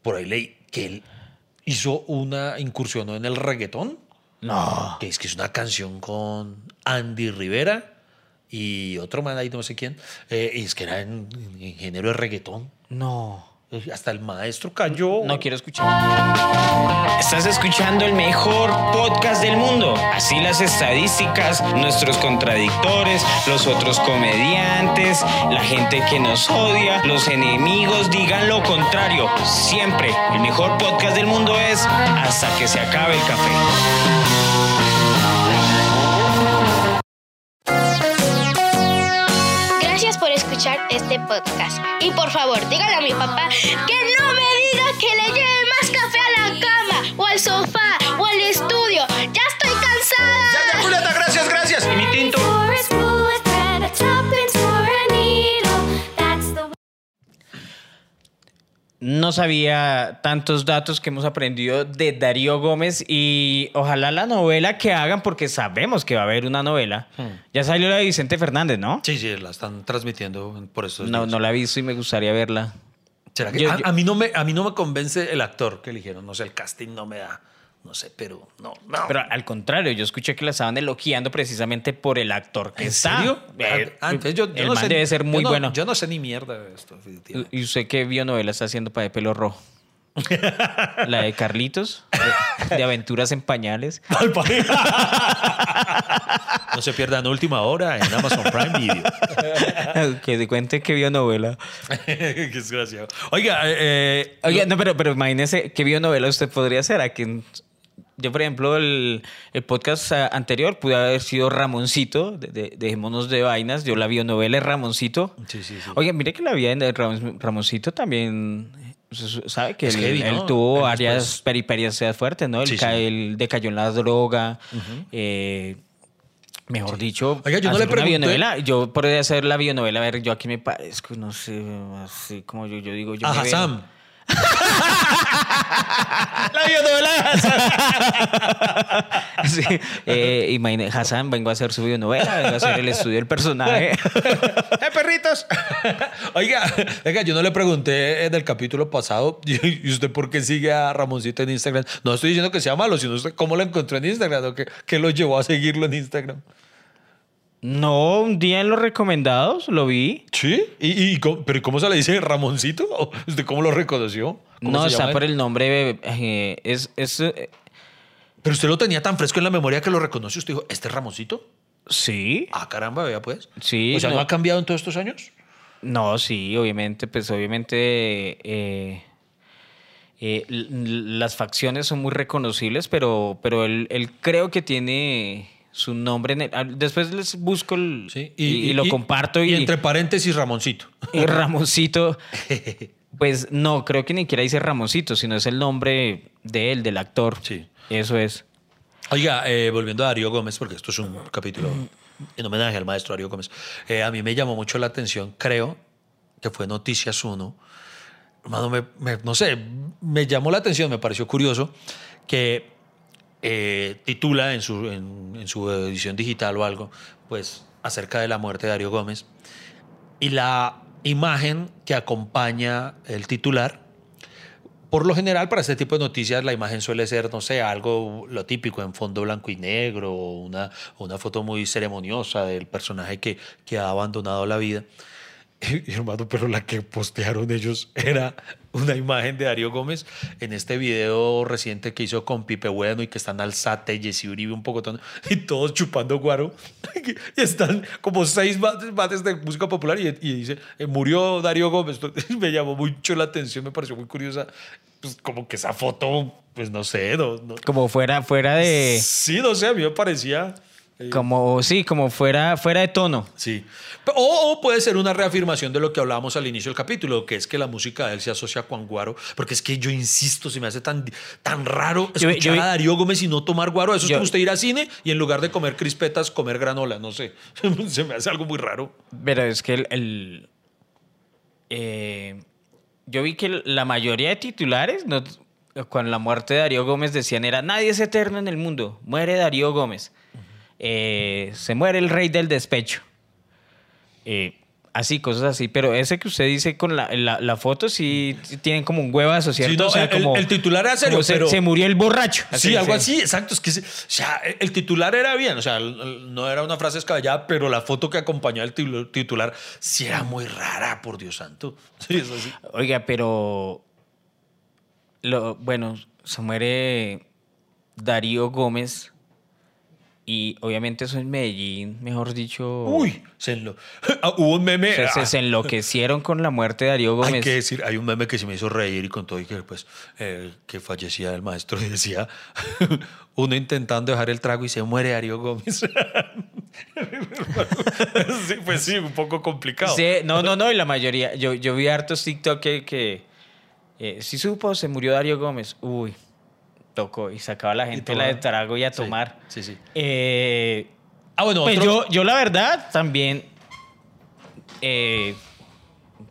por ahí leí, que él hizo una incursión en el reggaetón. No. Que es que es una canción con Andy Rivera y otro man ahí, no sé quién. eh, y es que era en, en género de reggaetón. No. Hasta el maestro cayó. No quiero escuchar. Estás escuchando el mejor podcast del mundo. Así las estadísticas, nuestros contradictores, los otros comediantes, la gente que nos odia, los enemigos digan lo contrario. Siempre el mejor podcast del mundo es hasta que se acabe el café. Este podcast. Y por favor, dígale a mi papá que no me diga que le lleve No sabía tantos datos que hemos aprendido de Darío Gómez y ojalá la novela que hagan, porque sabemos que va a haber una novela. Ya salió la de Vicente Fernández, ¿no? Sí, sí, la están transmitiendo por eso. No, no la he visto y me gustaría verla. ¿Será que Yo- a, yo- a mí no me, a mí no me convence el actor que eligieron? No sé, el casting no me da. No sé, pero no, no. Pero al contrario, yo escuché que la estaban elogiando precisamente por el actor que ¿En está. serio? Eh, Ah, entonces yo, yo el no man sé- debe ser yo muy no- bueno. Yo no sé ni mierda de esto, definitivamente. ¿Y usted qué bionovela está haciendo para de pelo rojo? La de Carlitos, de, de Aventuras en Pañales. No se pierdan última hora en Amazon Prime Video. que se cuente qué bionovela. Qué desgraciado. Oiga, eh, Oiga, no, pero, pero imagínese qué bionovela usted podría hacer. A quien, yo, por ejemplo, el, el podcast ah, anterior pude haber sido Ramoncito, de, de- Dejémonos de Vainas. Yo la bionovela es Ramoncito. Sí, sí, sí. Oye, mire que la vida de Ram- Ramoncito también. ¿Sabe que él, heavy, él ¿no? tuvo varias después- periperias fuertes, ¿no? Él, Sí, sí. él decayó en la droga. eh, Mejor dicho, Oiga, yo no hacer le pregunté- una bionovela. Yo podría hacer la bionovela, a ver, yo aquí me parezco, no sé, así como yo, yo digo. Yo A veo- Hassan. la bionovela de Hassan. Sí, eh, imagine- Hassan, vengo a hacer su bionovela, vengo a hacer el estudio del personaje. ¡Eh, perritos! oiga, oiga, yo no le pregunté en el capítulo pasado, ¿y y usted por qué sigue a Ramoncito en Instagram? No estoy diciendo que sea malo, sino usted cómo lo encontró en Instagram o qué, qué lo llevó a seguirlo en Instagram. No, un día en los recomendados lo vi. ¿Sí? ¿Y, y cómo- ¿Pero cómo se le dice Ramoncito? ¿O ¿Usted cómo lo reconoció? ¿Cómo No, se está llama por el nombre. eh, es, es, eh, Pero usted lo tenía tan fresco en la memoria que lo reconoció. Usted dijo, ¿este es Ramoncito? sí. Ah, caramba, vea pues. Sí, O sea, ¿no, no. ha cambiado en todos estos años? No, sí, obviamente, pues obviamente eh, las facciones son muy reconocibles, pero, pero él, él creo que tiene su nombre. En el- después les busco el- Sí. y, y lo comparto. Y, Y, entre paréntesis, Ramoncito. y Ramoncito, pues no, creo que ni siquiera dice Ramoncito, sino es el nombre de él, del actor. Sí. Eso es. Oiga, eh, volviendo a Darío Gómez, porque esto es un capítulo en homenaje al maestro Darío Gómez, eh, a mí me llamó mucho la atención, creo que fue Noticias 1. Hermano, me- me- no sé, me llamó la atención, me pareció curioso que eh, titula en su, en, su edición digital o algo, pues acerca de la muerte de Darío Gómez. Y la imagen que acompaña el titular por lo general, para este tipo de noticias, la imagen suele ser, no sé, algo lo típico en fondo blanco y negro, una, una foto muy ceremoniosa del personaje que, que ha abandonado la vida. Y, hermano, pero la que postearon ellos era una imagen de Darío Gómez en este video reciente que hizo con Pipe Bueno y que están Alzate, Jesse Uribe, un poco y todos chupando guaro. Y están como seis bates, de música popular y, y dice, eh, murió Darío Gómez. Me llamó mucho la atención, me pareció muy curiosa. Pues como que esa foto, pues no sé, no, no- Como fuera, fuera de. Sí, no sé, a mí me parecía... Como, sí, como fuera, fuera de tono. Sí. O, o puede ser una reafirmación de lo que hablábamos al inicio del capítulo, que es que la música de él se asocia con guaro, porque es que yo insisto, se me hace tan, tan raro Yo- escuchar yo- a Darío Gómez y no tomar guaro. Eso es Yo- como usted ir al cine y en lugar de comer crispetas, comer granola, no sé. se me hace algo muy raro. Pero es que el. el- eh, yo vi que la mayoría de titulares, no- con la muerte de Darío Gómez, decían era nadie es eterno en el mundo, muere Darío Gómez. Eh, se muere el rey del despecho. Eh, así, cosas así. Pero ese que usted dice con la, la- la foto, sí, tienen como un huevazo, ¿cierto? Sí, no, O sea, el- como- el titular era serio, se, pero- se murió el borracho. sí, algo sí. así, exacto. Es que, se- o sea, el titular era bien, o sea, no era una frase escabellada, pero la foto que acompañaba el tilu- titular sí era muy rara, por Dios santo. Sí, eso sí. Oiga, pero. Lo, bueno, se muere Darío Gómez. Y obviamente eso en Medellín, mejor dicho. Uy, se enlo- Ah, hubo un meme. Se, se- ah, se enloquecieron con la muerte de Darío Gómez. Hay que decir, hay un meme que se me hizo reír y con todo y que pues eh, que fallecía el maestro y decía uno intentando dejar el trago y se muere Darío Gómez. sí, pues sí, un poco complicado. Sí, no, no, no, y la mayoría. Yo, yo vi hartos TikTok que. que eh, si supo, se murió Darío Gómez. Uy, tocó. Y sacaba la gente la de trago y a tomar. Sí, sí. Eh, Ah, bueno, Pues otro- yo, yo la verdad también eh,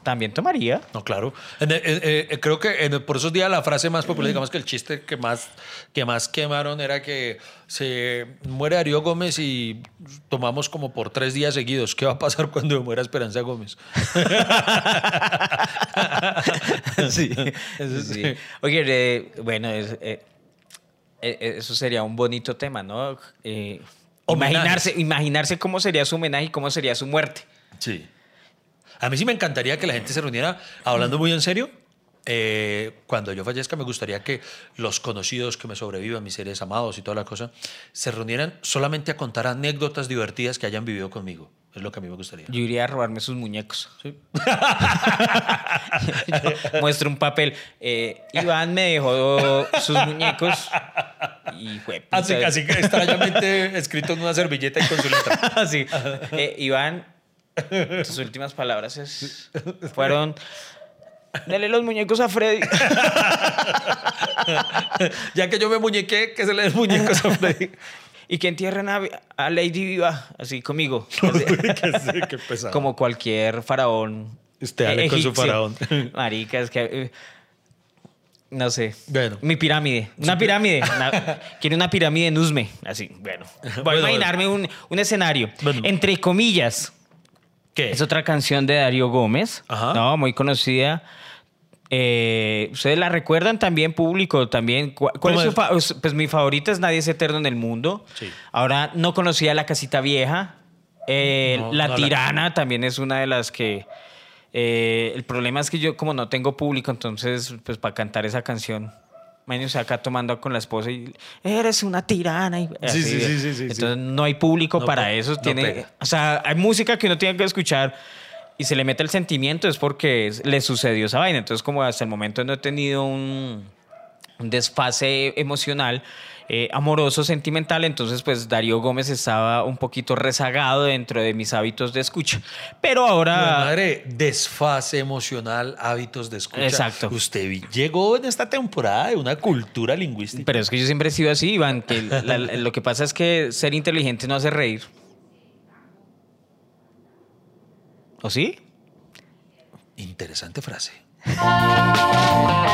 también tomaría. No, claro. En- en- eh, creo que por esos días la frase más popular, digamos que el chiste que más, que más quemaron era que se muere Darío Gómez y tomamos como por tres días seguidos. ¿Qué va a pasar cuando muera Esperanza Gómez? sí, Eso sí. sí. Oye, eh, bueno, es- eh, eso sería un bonito tema, ¿no? Eh, imaginarse, imaginarse cómo sería su homenaje y cómo sería su muerte. Sí. A mí sí me encantaría que la gente se reuniera, hablando muy en serio. eh, cuando yo fallezca, me gustaría que los conocidos que me sobrevivan, mis seres amados y toda la cosa, se reunieran solamente a contar anécdotas divertidas que hayan vivido conmigo. Es lo que a mí me gustaría. Yo iría a robarme sus muñecos. Sí. Muestro un papel. Eh, Iván me dejó sus muñecos y fue. Así, así que extrañamente escrito en una servilleta y con su letra. Así. Eh, Iván, tus últimas palabras es- fueron. Dele los muñecos a Freddy. Ya que yo me muñequé, que se le den muñecos a Freddy. y que entierren a, a Lady Viva, así conmigo. Así, sé, qué pesado. como cualquier faraón. Usted hable con su faraón. Marica, es que. eh, no sé. Bueno. Mi pirámide. Una pirámide. Una- quiero una pirámide en Usme. Así, bueno. Voy Bueno, a imaginarme un, un escenario. Bueno. Entre comillas. ¿Qué? Es otra canción de Darío Gómez. Ajá. No, muy conocida. Eh, ¿Ustedes la recuerdan también, público? También. ¿Cuál, cuál ¿Cómo es su es? fa- us- Pues mi favorita es Nadie es eterno en el mundo. Sí. Ahora no conocía La Casita Vieja. Eh, No, la no la- Tirana también es una de las que. Eh, el problema es que yo, como no tengo público, entonces, pues para cantar esa canción. Sea, acá tomando con la esposa y eres una tirana. Y, Sí, así, sí, sí, sí, sí, Entonces no hay público No para eso. no tiene, pega. o sea, hay música que uno tiene que escuchar y se le mete el sentimiento es porque le sucedió esa vaina. Entonces, como hasta el momento no he tenido un, un desfase emocional, eh, amoroso, sentimental, entonces pues Darío Gómez estaba un poquito rezagado dentro de mis hábitos de escucha. Pero ahora... Madre, desfase emocional, hábitos de escucha. Exacto. Usted llegó en esta temporada de una cultura lingüística. Pero es que yo siempre he sido así, Iván, que la- lo que pasa es que ser inteligente no hace reír. ¿O sí? Interesante frase.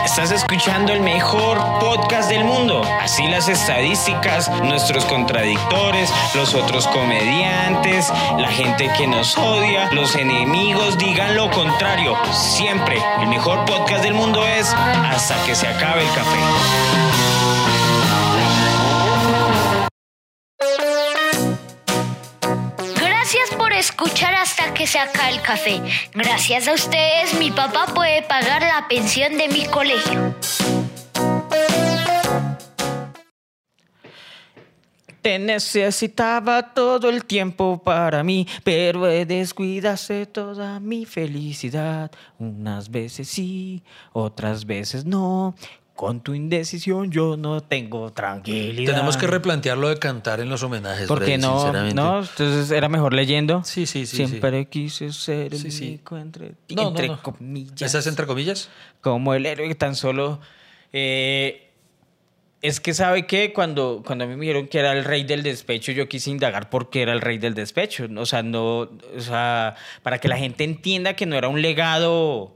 Estás escuchando el mejor podcast del mundo. Así las estadísticas, nuestros contradictores, los otros comediantes, la gente que nos odia, los enemigos digan lo contrario. Siempre el mejor podcast del mundo es hasta que se acabe el café. Gracias por escuchar que se acabe el café. Gracias a ustedes, mi papá puede pagar la pensión de mi colegio. Te necesitaba todo el tiempo para mí, pero descuidaste toda mi felicidad. Unas veces sí, otras veces no. Con tu indecisión yo no tengo tranquilidad. Tenemos que replantear lo de cantar en los homenajes. ¿Por qué Freddy, no? sinceramente. No, entonces era mejor leyendo. Sí, sí, sí, Siempre quise ser el Sí, sí. único entre, No, no, entre no. comillas. ¿Esas entre comillas? Como el héroe que tan solo. eh, es que sabe que cuando, cuando a mí me dijeron que era el rey del despecho, yo quise indagar por qué era el rey del despecho. O sea, no. O sea, para que la gente entienda que no era un legado.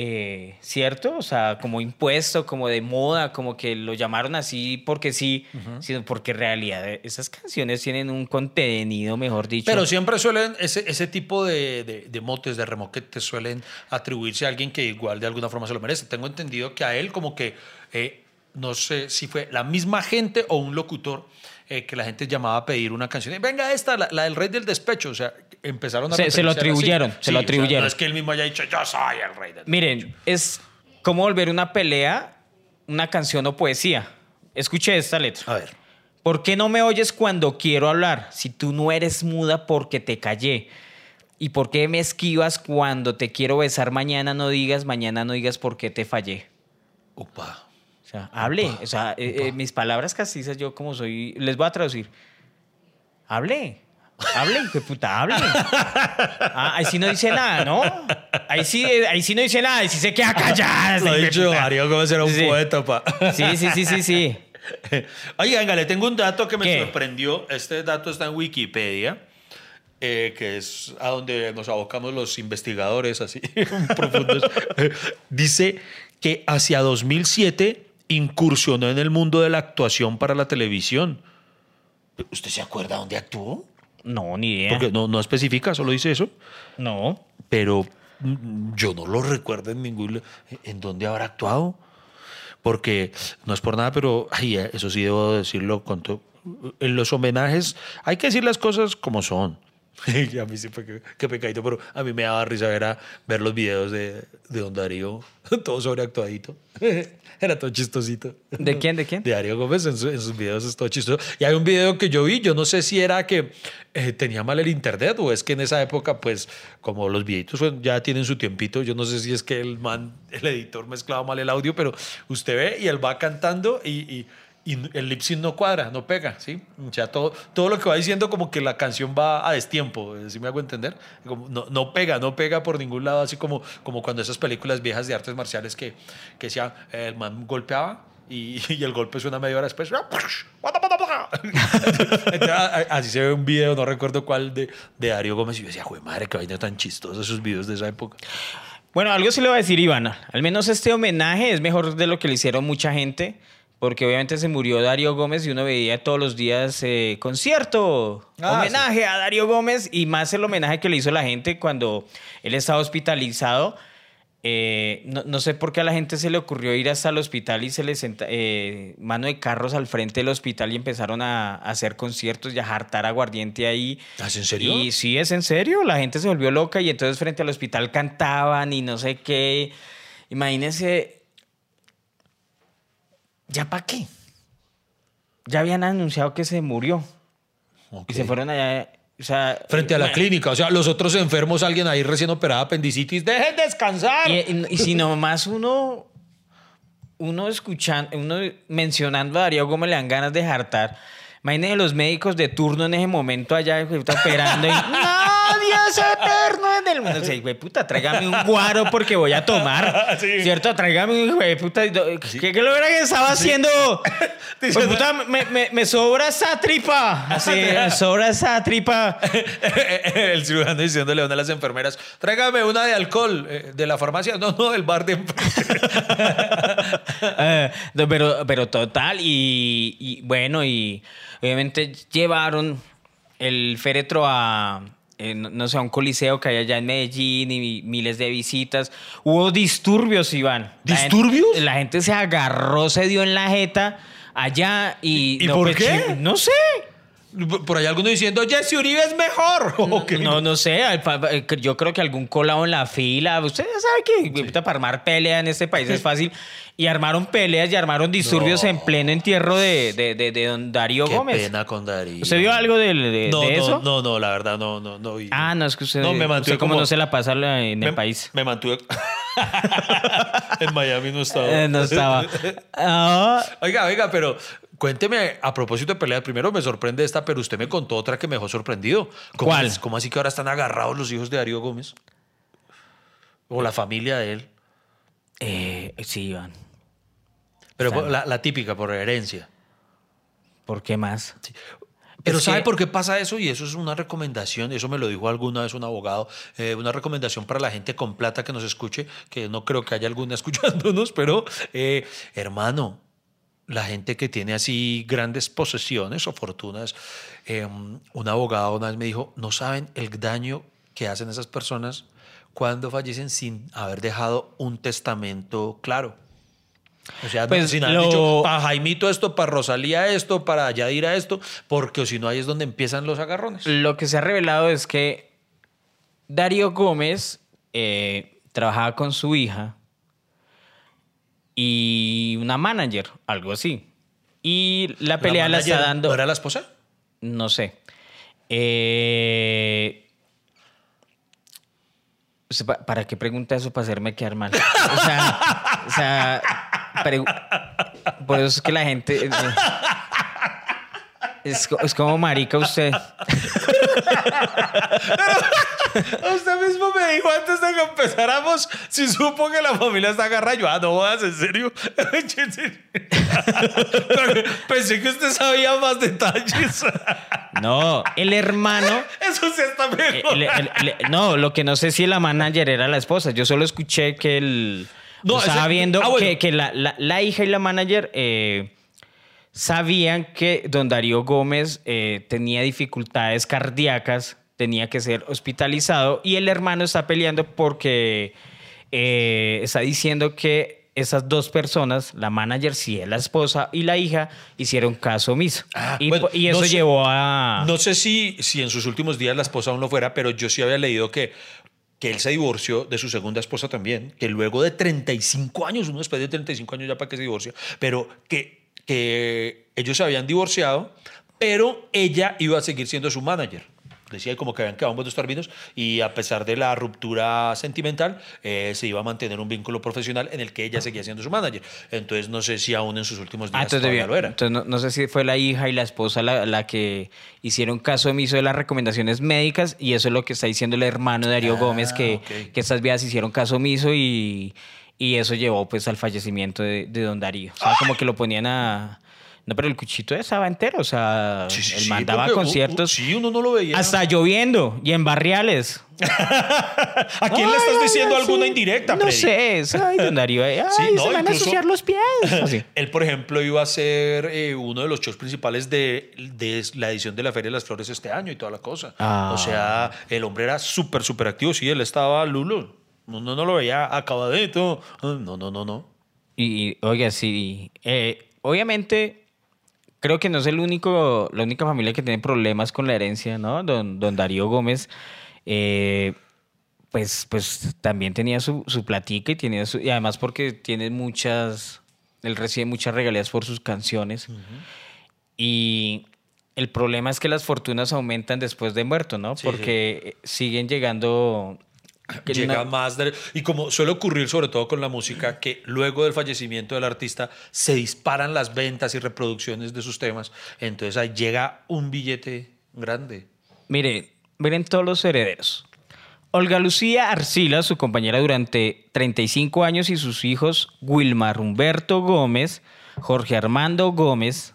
Eh, ¿Cierto? O sea, como impuesto, como de moda, como que lo llamaron así porque sí, sino porque en realidad esas canciones tienen un contenido, mejor dicho. Pero siempre suelen, ese, ese tipo de, de- de motes, de remoquetes, suelen atribuirse a alguien que igual de alguna forma se lo merece. Tengo entendido que a él como que, eh, no sé si fue la misma gente o un locutor eh, que la gente llamaba a pedir una canción. Y, Venga esta, la, la del rey del despecho. O sea, empezaron a... Se- se lo así. atribuyeron, se lo o sea, atribuyeron. no es que él mismo haya dicho, yo soy el rey del Miren, es como volver una pelea, una canción o poesía. Escuche esta letra. A ver. ¿Por qué no me oyes cuando quiero hablar? Si tú no eres muda porque te callé. ¿Y por qué me esquivas cuando te quiero besar mañana? No digas, mañana no digas por qué te fallé. Upa. O sea, hable. O sea, eh, eh, mis palabras castizas, yo como soy, les voy a traducir. Hable. Hable, hijo de puta, hable. Ah, ahí sí no dice nada, ¿no? Ahí sí, eh, ahí sí no dice nada, ahí sí se queda callada. Lo de dicho. Mario Gómez era un Sí. poeta, pa. Sí, sí, sí, sí, sí. Oye, venga, le tengo un dato que me ¿Qué? sorprendió. Este dato está en Wikipedia, eh, que es a donde nos abocamos los investigadores así profundos. Dice que hacia 2007 incursionó en el mundo de la actuación para la televisión. ¿Usted se acuerda dónde actuó? No, ni idea. Porque no, no especifica, solo dice eso. No. Pero mm, yo no lo recuerdo en ningún... ¿En dónde habrá actuado? Porque no es por nada, pero ay, eh, eso sí debo decirlo con todo. En los homenajes hay que decir las cosas como son. Y a mí sí fue que, que pecadito, pero a mí me daba risa ver, a- ver los videos de, de Don Darío, todo sobreactuadito. Era todo chistosito. ¿De quién, de quién? De Darío Gómez en, su- en sus videos es todo chistoso. Y hay un video que yo vi, yo no sé si era que eh, tenía mal el internet o es que en esa época, pues, como los videitos ya tienen su tiempito, yo no sé si es que el man, el editor mezclaba mal el audio, pero usted ve y él va cantando y, y- y el lip sync no cuadra, no pega, ¿sí? O sea, todo, todo lo que va diciendo como que la canción va a destiempo, ¿sí me hago entender? Como no, no pega, no pega por ningún lado, así como, como cuando esas películas viejas de artes marciales que, que decía, el man golpeaba y, y el golpe suena media hora después. Entonces, a- a- Así se ve un video, no recuerdo cuál, de, de Darío Gómez. Y yo decía, jue madre, qué vaina tan chistosa esos videos de esa época. Bueno, algo sí le voy a decir, Iván. Al menos este homenaje es mejor de lo que le hicieron mucha gente. Porque obviamente se murió Darío Gómez y uno veía todos los días eh, concierto, Ah, homenaje a Darío Gómez y más el homenaje que le hizo la gente cuando él estaba hospitalizado. Eh, no, no sé por qué a la gente se le ocurrió ir hasta el hospital y se le senta, eh, mano de carros al frente del hospital y empezaron a, a hacer conciertos y a jartar aguardiente ahí. ¿Ah, ¿es en serio? Y sí, es en serio. La gente se volvió loca y entonces frente al hospital cantaban y no sé qué. Imagínense. ¿Ya para qué? Ya habían anunciado que se murió. Y se fueron allá. O sea, Frente a la ma- clínica. O sea, los otros enfermos, alguien ahí recién operada apendicitis, dejen descansar. Y, y- y si nomás uno, uno escuchando, uno mencionando a Darío Gómez le dan ganas de jartar. Imagínense los médicos de turno en ese momento allá operando y ¡No, Dios eterno del mundo! O sea, de puta, tráigame un guaro porque voy a tomar. Sí. ¿Cierto? Tráigame un de puta. ¿Qué, qué lo era que estaba haciendo? Puta, me, me- me sobra esa tripa. Así, me sobra esa tripa. El cirujano diciéndole a una de las enfermeras, tráigame una de alcohol eh, de la farmacia. No, no, del bar de. Eh, pero, pero total, y, y bueno, y obviamente llevaron el féretro a, eh, no, no sé, a un coliseo que hay allá en Medellín y miles de visitas. Hubo disturbios, Iván. La gente- ¿Disturbios? La gente, se agarró, se dio en la jeta allá y... ¿Y por pues, qué? No sé. Por ahí alguno diciendo, Jesse Uribe es mejor. No, no sé, eh, yo creo que algún colado en la fila, usted ya sabe que para armar pelea en este país es fácil, y armaron peleas y armaron disturbios No. en pleno entierro de, de, de- de don Darío Qué Gómez. pena con Darío. ¿Usted vio algo de, de- no, eso? No, no, la verdad, no, no, no. vi. Ah, no, es que usted, No, me mantuve usted como no se la pasa en el me, país. Me mantuve. en Miami no estaba. Eh, no estaba. Ah, Oiga, oiga, pero cuénteme a propósito de peleas. Primero me sorprende esta, pero usted me contó otra que me dejó sorprendido. ¿Cómo ¿Cuál? es- ¿Cómo así que ahora están agarrados los hijos de Darío Gómez? O la familia de él. eh, sí, Iván. Pero la, la típica, por herencia. ¿Por qué más? Pero Es ¿sabe que- por qué pasa eso? Y eso es una recomendación, eso me lo dijo alguna vez un abogado, eh, una recomendación para la gente con plata que nos escuche, que no creo que haya alguna escuchándonos, pero eh, hermano, la gente que tiene así grandes posesiones o fortunas, eh, un abogado una vez me dijo, no saben el daño que hacen esas personas cuando fallecen sin haber dejado un testamento claro. O sea, Pues sin haber lo- dicho, para Jaimito esto, para Rosalía esto, para Yadira esto, porque si no ahí es donde empiezan los agarrones. Lo que se ha revelado es que Darío Gómez eh, trabajaba con su hija y una manager, algo así. Y la pelea la, está manager, dando. ¿No era la esposa? No sé. Eh, ¿Para qué pregunta eso? Para hacerme quedar mal. O sea, o sea, por eso es que la gente. eh, es, es como marica usted. Usted mismo me dijo antes de que empezáramos si supo que la familia está agarrada. Yo, ah, no jodas, en serio. Pensé que usted sabía más detalles. No, el hermano. Eso sí está mejor. el- el- el- no, lo que no sé si la manager era la esposa. Yo solo escuché que el. No, estaba ese- viendo ah, bueno. que, que la, la- la hija y la manager eh, sabían que don Darío Gómez eh, tenía dificultades cardíacas, tenía que ser hospitalizado y el hermano está peleando porque eh, está diciendo que esas dos personas, la manager, si es la esposa y la hija, hicieron caso omiso. Ah, y, bueno, y eso no sé- llevó a... No sé si, si en sus últimos días la esposa aún lo fuera, pero yo sí había leído que, que él se divorció de su segunda esposa también, que luego de 35 años, uno después de 35 años ya para que se divorcia, pero que, que ellos se habían divorciado, pero ella iba a seguir siendo su manager. Decía como que habían quedado en buenos términos y a pesar de la ruptura sentimental, eh, se iba a mantener un vínculo profesional en el que ella seguía siendo su manager. Entonces no sé si aún en sus últimos días Ah, entonces, todavía debía- lo era. entonces no, no sé si fue la hija y la esposa la, la que hicieron caso omiso de las recomendaciones médicas y eso es lo que está diciendo el hermano de Darío Ah, Gómez, que, que estas vías hicieron caso omiso y, y eso llevó pues al fallecimiento de, de don Darío. O sea, como que lo ponían a... No, pero el cuchito estaba entero, o sea, Sí, sí, él sí, mandaba uh, conciertos sí, uno no lo veía. hasta lloviendo y en barriales. ¿A quién le Ay, estás ay, diciendo ay, alguna indirecta, No Freddy? sé, ay, don Darío, ay, Sí, no, se van a ensuciar los pies. Así. Él, por ejemplo, iba a ser eh, uno de los shows principales de, de la edición de la Feria de las Flores este año y toda la cosa. Ah. O sea, el hombre era súper, súper activo. Sí, él estaba lulo. Uno no lo veía acabadito. No, no, no, no. Y, y, oiga, sí, eh, obviamente creo que no es el único, la única familia que tiene problemas con la herencia, ¿no? Don, don Darío Gómez, eh, pues, pues también tenía su, su platica y tenía su, y además porque tiene muchas, él recibe muchas regalías por sus canciones. Y el problema es que las fortunas aumentan después de muerto, ¿no? Sí, porque siguen llegando... que Llega más de- y como suele ocurrir sobre todo con la música que luego del fallecimiento del artista se disparan las ventas y reproducciones de sus temas entonces ahí llega un billete grande Mire, miren todos los herederos. Olga Lucía Arcila, su compañera durante 35 años, y sus hijos Wilmar Humberto Gómez, Jorge Armando Gómez,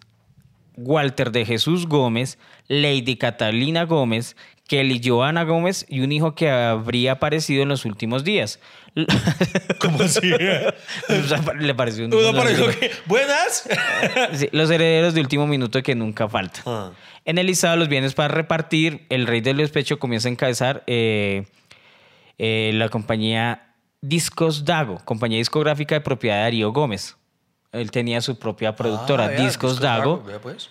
Walter de Jesús Gómez, Lady Catalina Gómez, Kelly Joana Gómez y un hijo que habría aparecido en los últimos días. ¿Cómo así? Le pareció un Uno pareció que, buenas Sí, los herederos de último minuto que nunca faltan. Ah. En el listado de los bienes para repartir, el rey del despecho comienza a encabezar eh, eh, la compañía Discos Dago, compañía discográfica de propiedad de Darío Gómez. Él tenía su propia productora, Ah, Discos Dago. vea pues.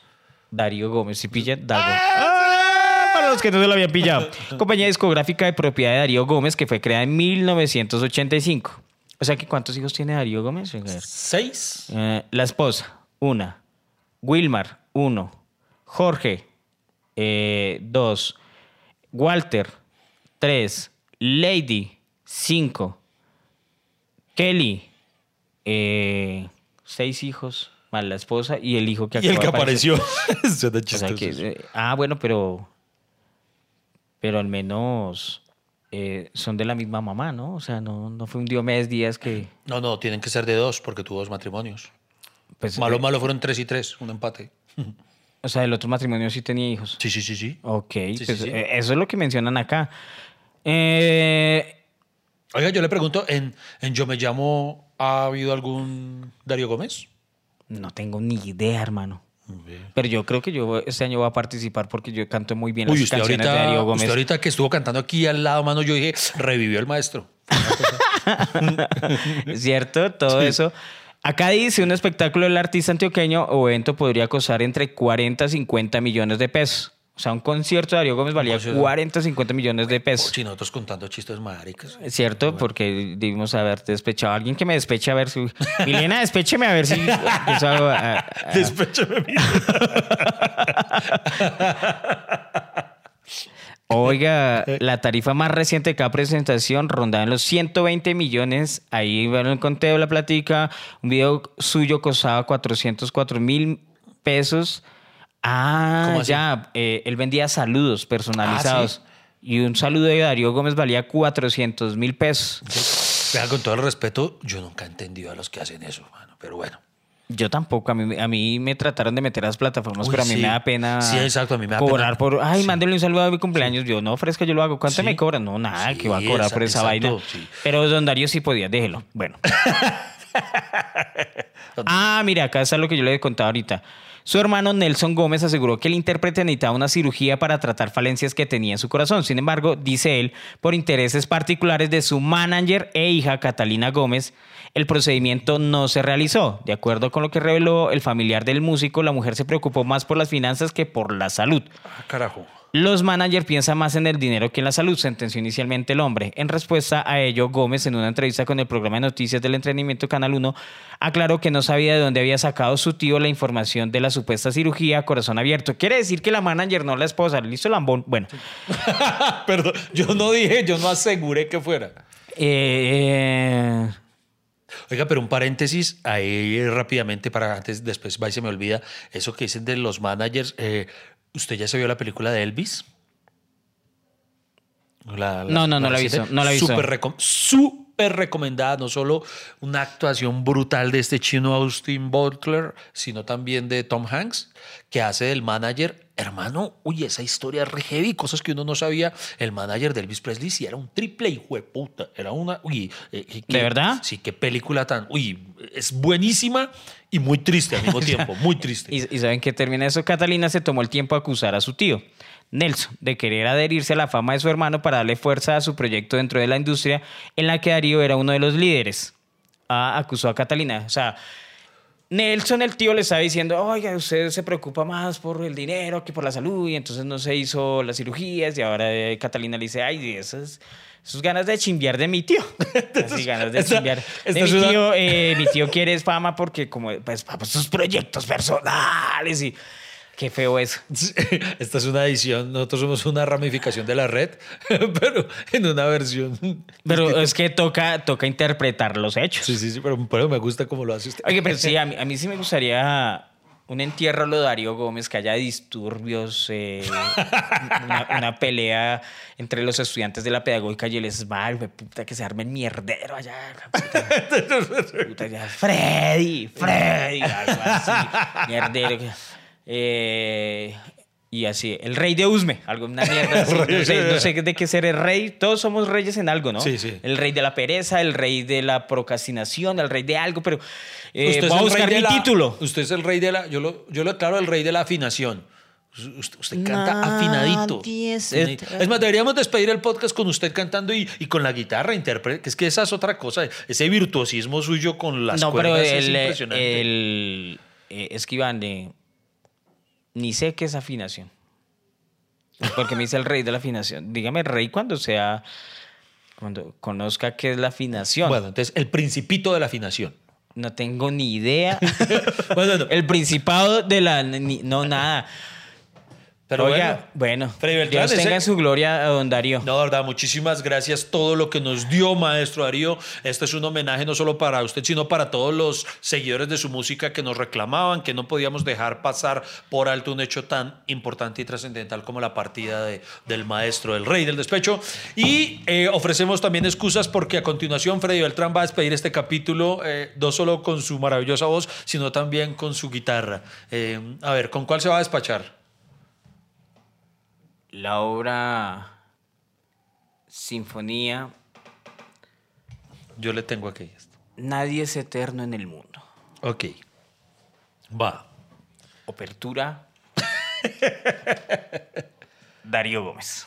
Darío Gómez, si pillan, Dago. Ah, los que no se lo habían pillado. Compañía discográfica de propiedad de Darío Gómez que fue creada en 1985. O sea que ¿cuántos hijos tiene Darío Gómez? Seis Eh, la esposa, una. Wilmar, uno. Jorge, eh, dos. Walter, tres. Lady, cinco. Kelly, eh, seis hijos, más la esposa y el hijo que y el acaba que apareció Suena O sea chistoso. que, ah, bueno, pero. Pero al menos eh, son de la misma mamá, ¿no? O sea, no, no fue un Diomedes Díaz que. no no tienen que ser de dos porque tuvo dos matrimonios Pues, malo eh, malo fueron tres y tres un empate O sea, el otro matrimonio sí tenía hijos. sí sí sí sí Ok, sí, pues, sí. eh, eso es lo que mencionan acá. Eh, Oiga, yo le pregunto, ¿en, en Yo Me Llamo ha habido algún Darío Gómez? no tengo ni idea, hermano. Pero yo creo que yo este año voy a participar porque yo canto muy bien Uy, las usted canciones ahorita, de Darío Gómez. usted ahorita que estuvo cantando aquí al lado, mano, yo dije, revivió el maestro. ¿Cierto? Todo eso. Acá dice, un espectáculo del artista antioqueño o evento podría costar entre 40 a 50 millones de pesos. O sea, un concierto de Darío Gómez valía eh, 40 a 50 millones de pesos. Si nosotros contando chistes maricas. ¿Cierto? Porque debimos haber despechado a alguien que me despeche a ver si... Milena, despécheme a ver si... empiezo a-. Oiga, la tarifa más reciente de cada presentación rondaba en los 120 millones. Ahí van el conteo, la platica. Un video suyo costaba 404 mil pesos. Ah, ya. eh, él vendía saludos personalizados. Y un saludo de Darío Gómez valía 400 mil pesos. Vean, con todo el respeto, yo nunca he entendido a los que hacen eso, mano. Pero bueno. Yo tampoco, a mí, a mí me trataron de meter a las plataformas, Uy, pero a mí sí. me da pena. Sí, exacto, a mí me da cobrar pena. por. Ay, Sí. mándenle un saludo a mi cumpleaños. Yo no ofrezca, yo lo hago. ¿Cuánto me cobran? No, nada, que va a cobrar por esa exacto, vaina. Pero don Darío sí podía, déjelo. Bueno. ah, mira, acá está lo que yo le he contado ahorita. Su hermano Nelson Gómez aseguró que el intérprete necesitaba una cirugía para tratar falencias que tenía en su corazón. Sin embargo, dice él, por intereses particulares de su manager e hija Catalina Gómez, el procedimiento no se realizó. De acuerdo con lo que reveló el familiar del músico, la mujer se preocupó más por las finanzas que por la salud. Ah, carajo. Los managers piensan más en el dinero que en la salud, sentenció inicialmente el hombre. En respuesta a ello, Gómez, en una entrevista con el programa de noticias del entretenimiento Canal 1, aclaró que no sabía de dónde había sacado su tío la información de la supuesta cirugía a corazón abierto. Quiere decir que la manager, no la esposa. Listo, lambón. Bueno, Perdón, yo no dije, yo no aseguré que fuera. eh, Oiga, pero un paréntesis ahí rápidamente para antes, después va y se me olvida, eso que dicen de los managers. eh, ¿Usted ya se vio la película de Elvis? La- No, no, no la he visto, no la he visto. Súper recom- súper recomendada, no solo una actuación brutal de este chino Austin Butler, sino también de Tom Hanks, que hace del manager. Hermano, uy, esa historia es re heavy, cosas que uno no sabía. El manager de Elvis Presley sí era un triple hijo de puta. Era una. Uy, eh, qué- ¿De verdad? Sí, qué película tan. Uy, es buenísima y muy triste al mismo tiempo. Muy triste. ¿Y, y saben qué termina eso? Catalina se tomó el tiempo a acusar a su tío, Nelson, de querer adherirse a la fama de su hermano para darle fuerza a su proyecto dentro de la industria en la que Darío era uno de los líderes. Ah, acusó a Catalina. O sea, Nelson, el tío, le estaba diciendo, oiga, usted se preocupa más por el dinero que por la salud, y entonces no se hizo las cirugías, y ahora eh, Catalina le dice, ay, esas, esas ganas de chimbear de mi tío. Así, ganas de Esta- chimbear esta de mi tío. eh, mi tío quiere fama porque como, pues, para sus proyectos personales, y qué feo eso. Esta es una edición, nosotros somos una ramificación de la red, pero en una versión. Pero es que toca, toca interpretar los hechos. Sí, sí, sí, pero, pero me gusta cómo lo hace usted. Oye, pero sí, a mí, a mí sí me gustaría un entierro a lo Darío Gómez, que haya disturbios, eh, una, una pelea entre los estudiantes de la pedagógica y el güey, puta, que se arme el mierdero allá. Puta, Puta, Freddy, Freddy, algo así, mierdero. Eh, y así, el rey de Usme, algo, una mierda así. No sé, no sé de qué ser el rey. Todos somos reyes en algo, ¿no? Sí, sí. El rey de la pereza, el rey de la procrastinación, el rey de algo, pero eh, Usted voy a el buscar rey de mi la- título. Usted es el rey de la. Yo lo, yo lo declaro el rey de la afinación. Usted, usted canta afinadito. Nadie es Afinadito. eterno. Es más, deberíamos despedir el podcast con usted cantando y, y con la guitarra intérprete, que es que esa es otra cosa. Ese virtuosismo suyo con las no, pero cuerdas es impresionante. el eh, es que Iván, eh, ni sé qué es afinación. Porque me dice el rey de la afinación. Dígame rey cuando sea, cuando conozca qué es la afinación. Bueno, entonces, el principito de la afinación. No tengo ni idea. Bueno, no. el principado de la... ni- no, nada. Pero Oiga, bueno, Freddy Beltrán, Dios tenga en su gloria a don Darío. No, verdad, muchísimas gracias. Todo lo que nos dio, maestro Darío. Este es un homenaje no solo para usted, sino para todos los seguidores de su música que nos reclamaban, que no podíamos dejar pasar por alto un hecho tan importante y trascendental como la partida de- del maestro, el rey del despecho. Y eh, ofrecemos también excusas porque a continuación Freddy Beltrán va a despedir este capítulo, eh, no solo con su maravillosa voz, sino también con su guitarra. Eh, a ver, ¿con cuál se va a despachar? La obra Sinfonía Yo le tengo aquí esto. Nadie es eterno en el mundo. Ok. Va. Apertura. Darío Gómez.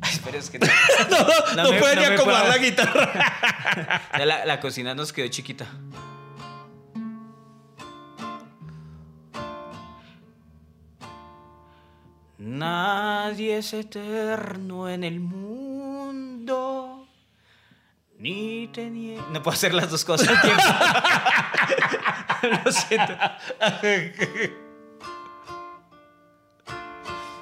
Ay, es que no, No, no, me- puede ni acomodar la guitarra. La cocina nos quedó chiquita. Nadie es eterno en el mundo. Ni teniendo. No puedo hacer las dos cosas al tiempo. Lo siento.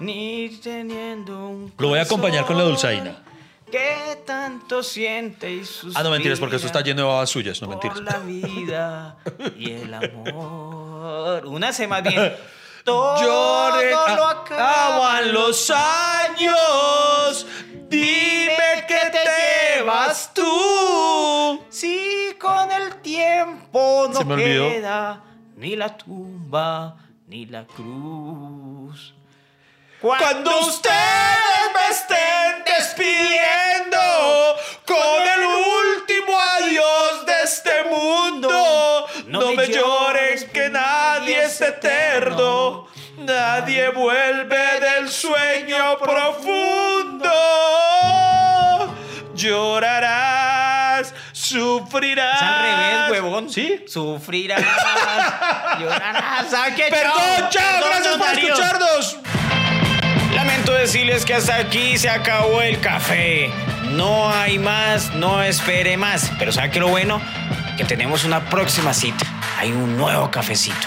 Ni teniendo un. Lo voy a acompañar con la dulzaina. Que tanto siente y Ah, no mentiras, porque esto está lleno de babas suyas, no mentiras. por la vida y el amor. Una se más bien. Todo Lloren, lo acaban los años. Dime que te llevas tú. Si con el tiempo no queda ni la tumba ni la cruz. Cuando ustedes me estén es eterno, nadie vuelve del sueño profundo. Llorarás, sufrirás. Es al revés, huevón. ¿Sí? Sufrirás, llorarás. ¿Sabe qué? Perdón, chao, Perdón, gracias por Darío. escucharnos. Lamento decirles que hasta aquí se acabó el café. No hay más, no espere más. Pero ¿sabe qué lo bueno? Que tenemos una próxima cita. Hay un nuevo cafecito.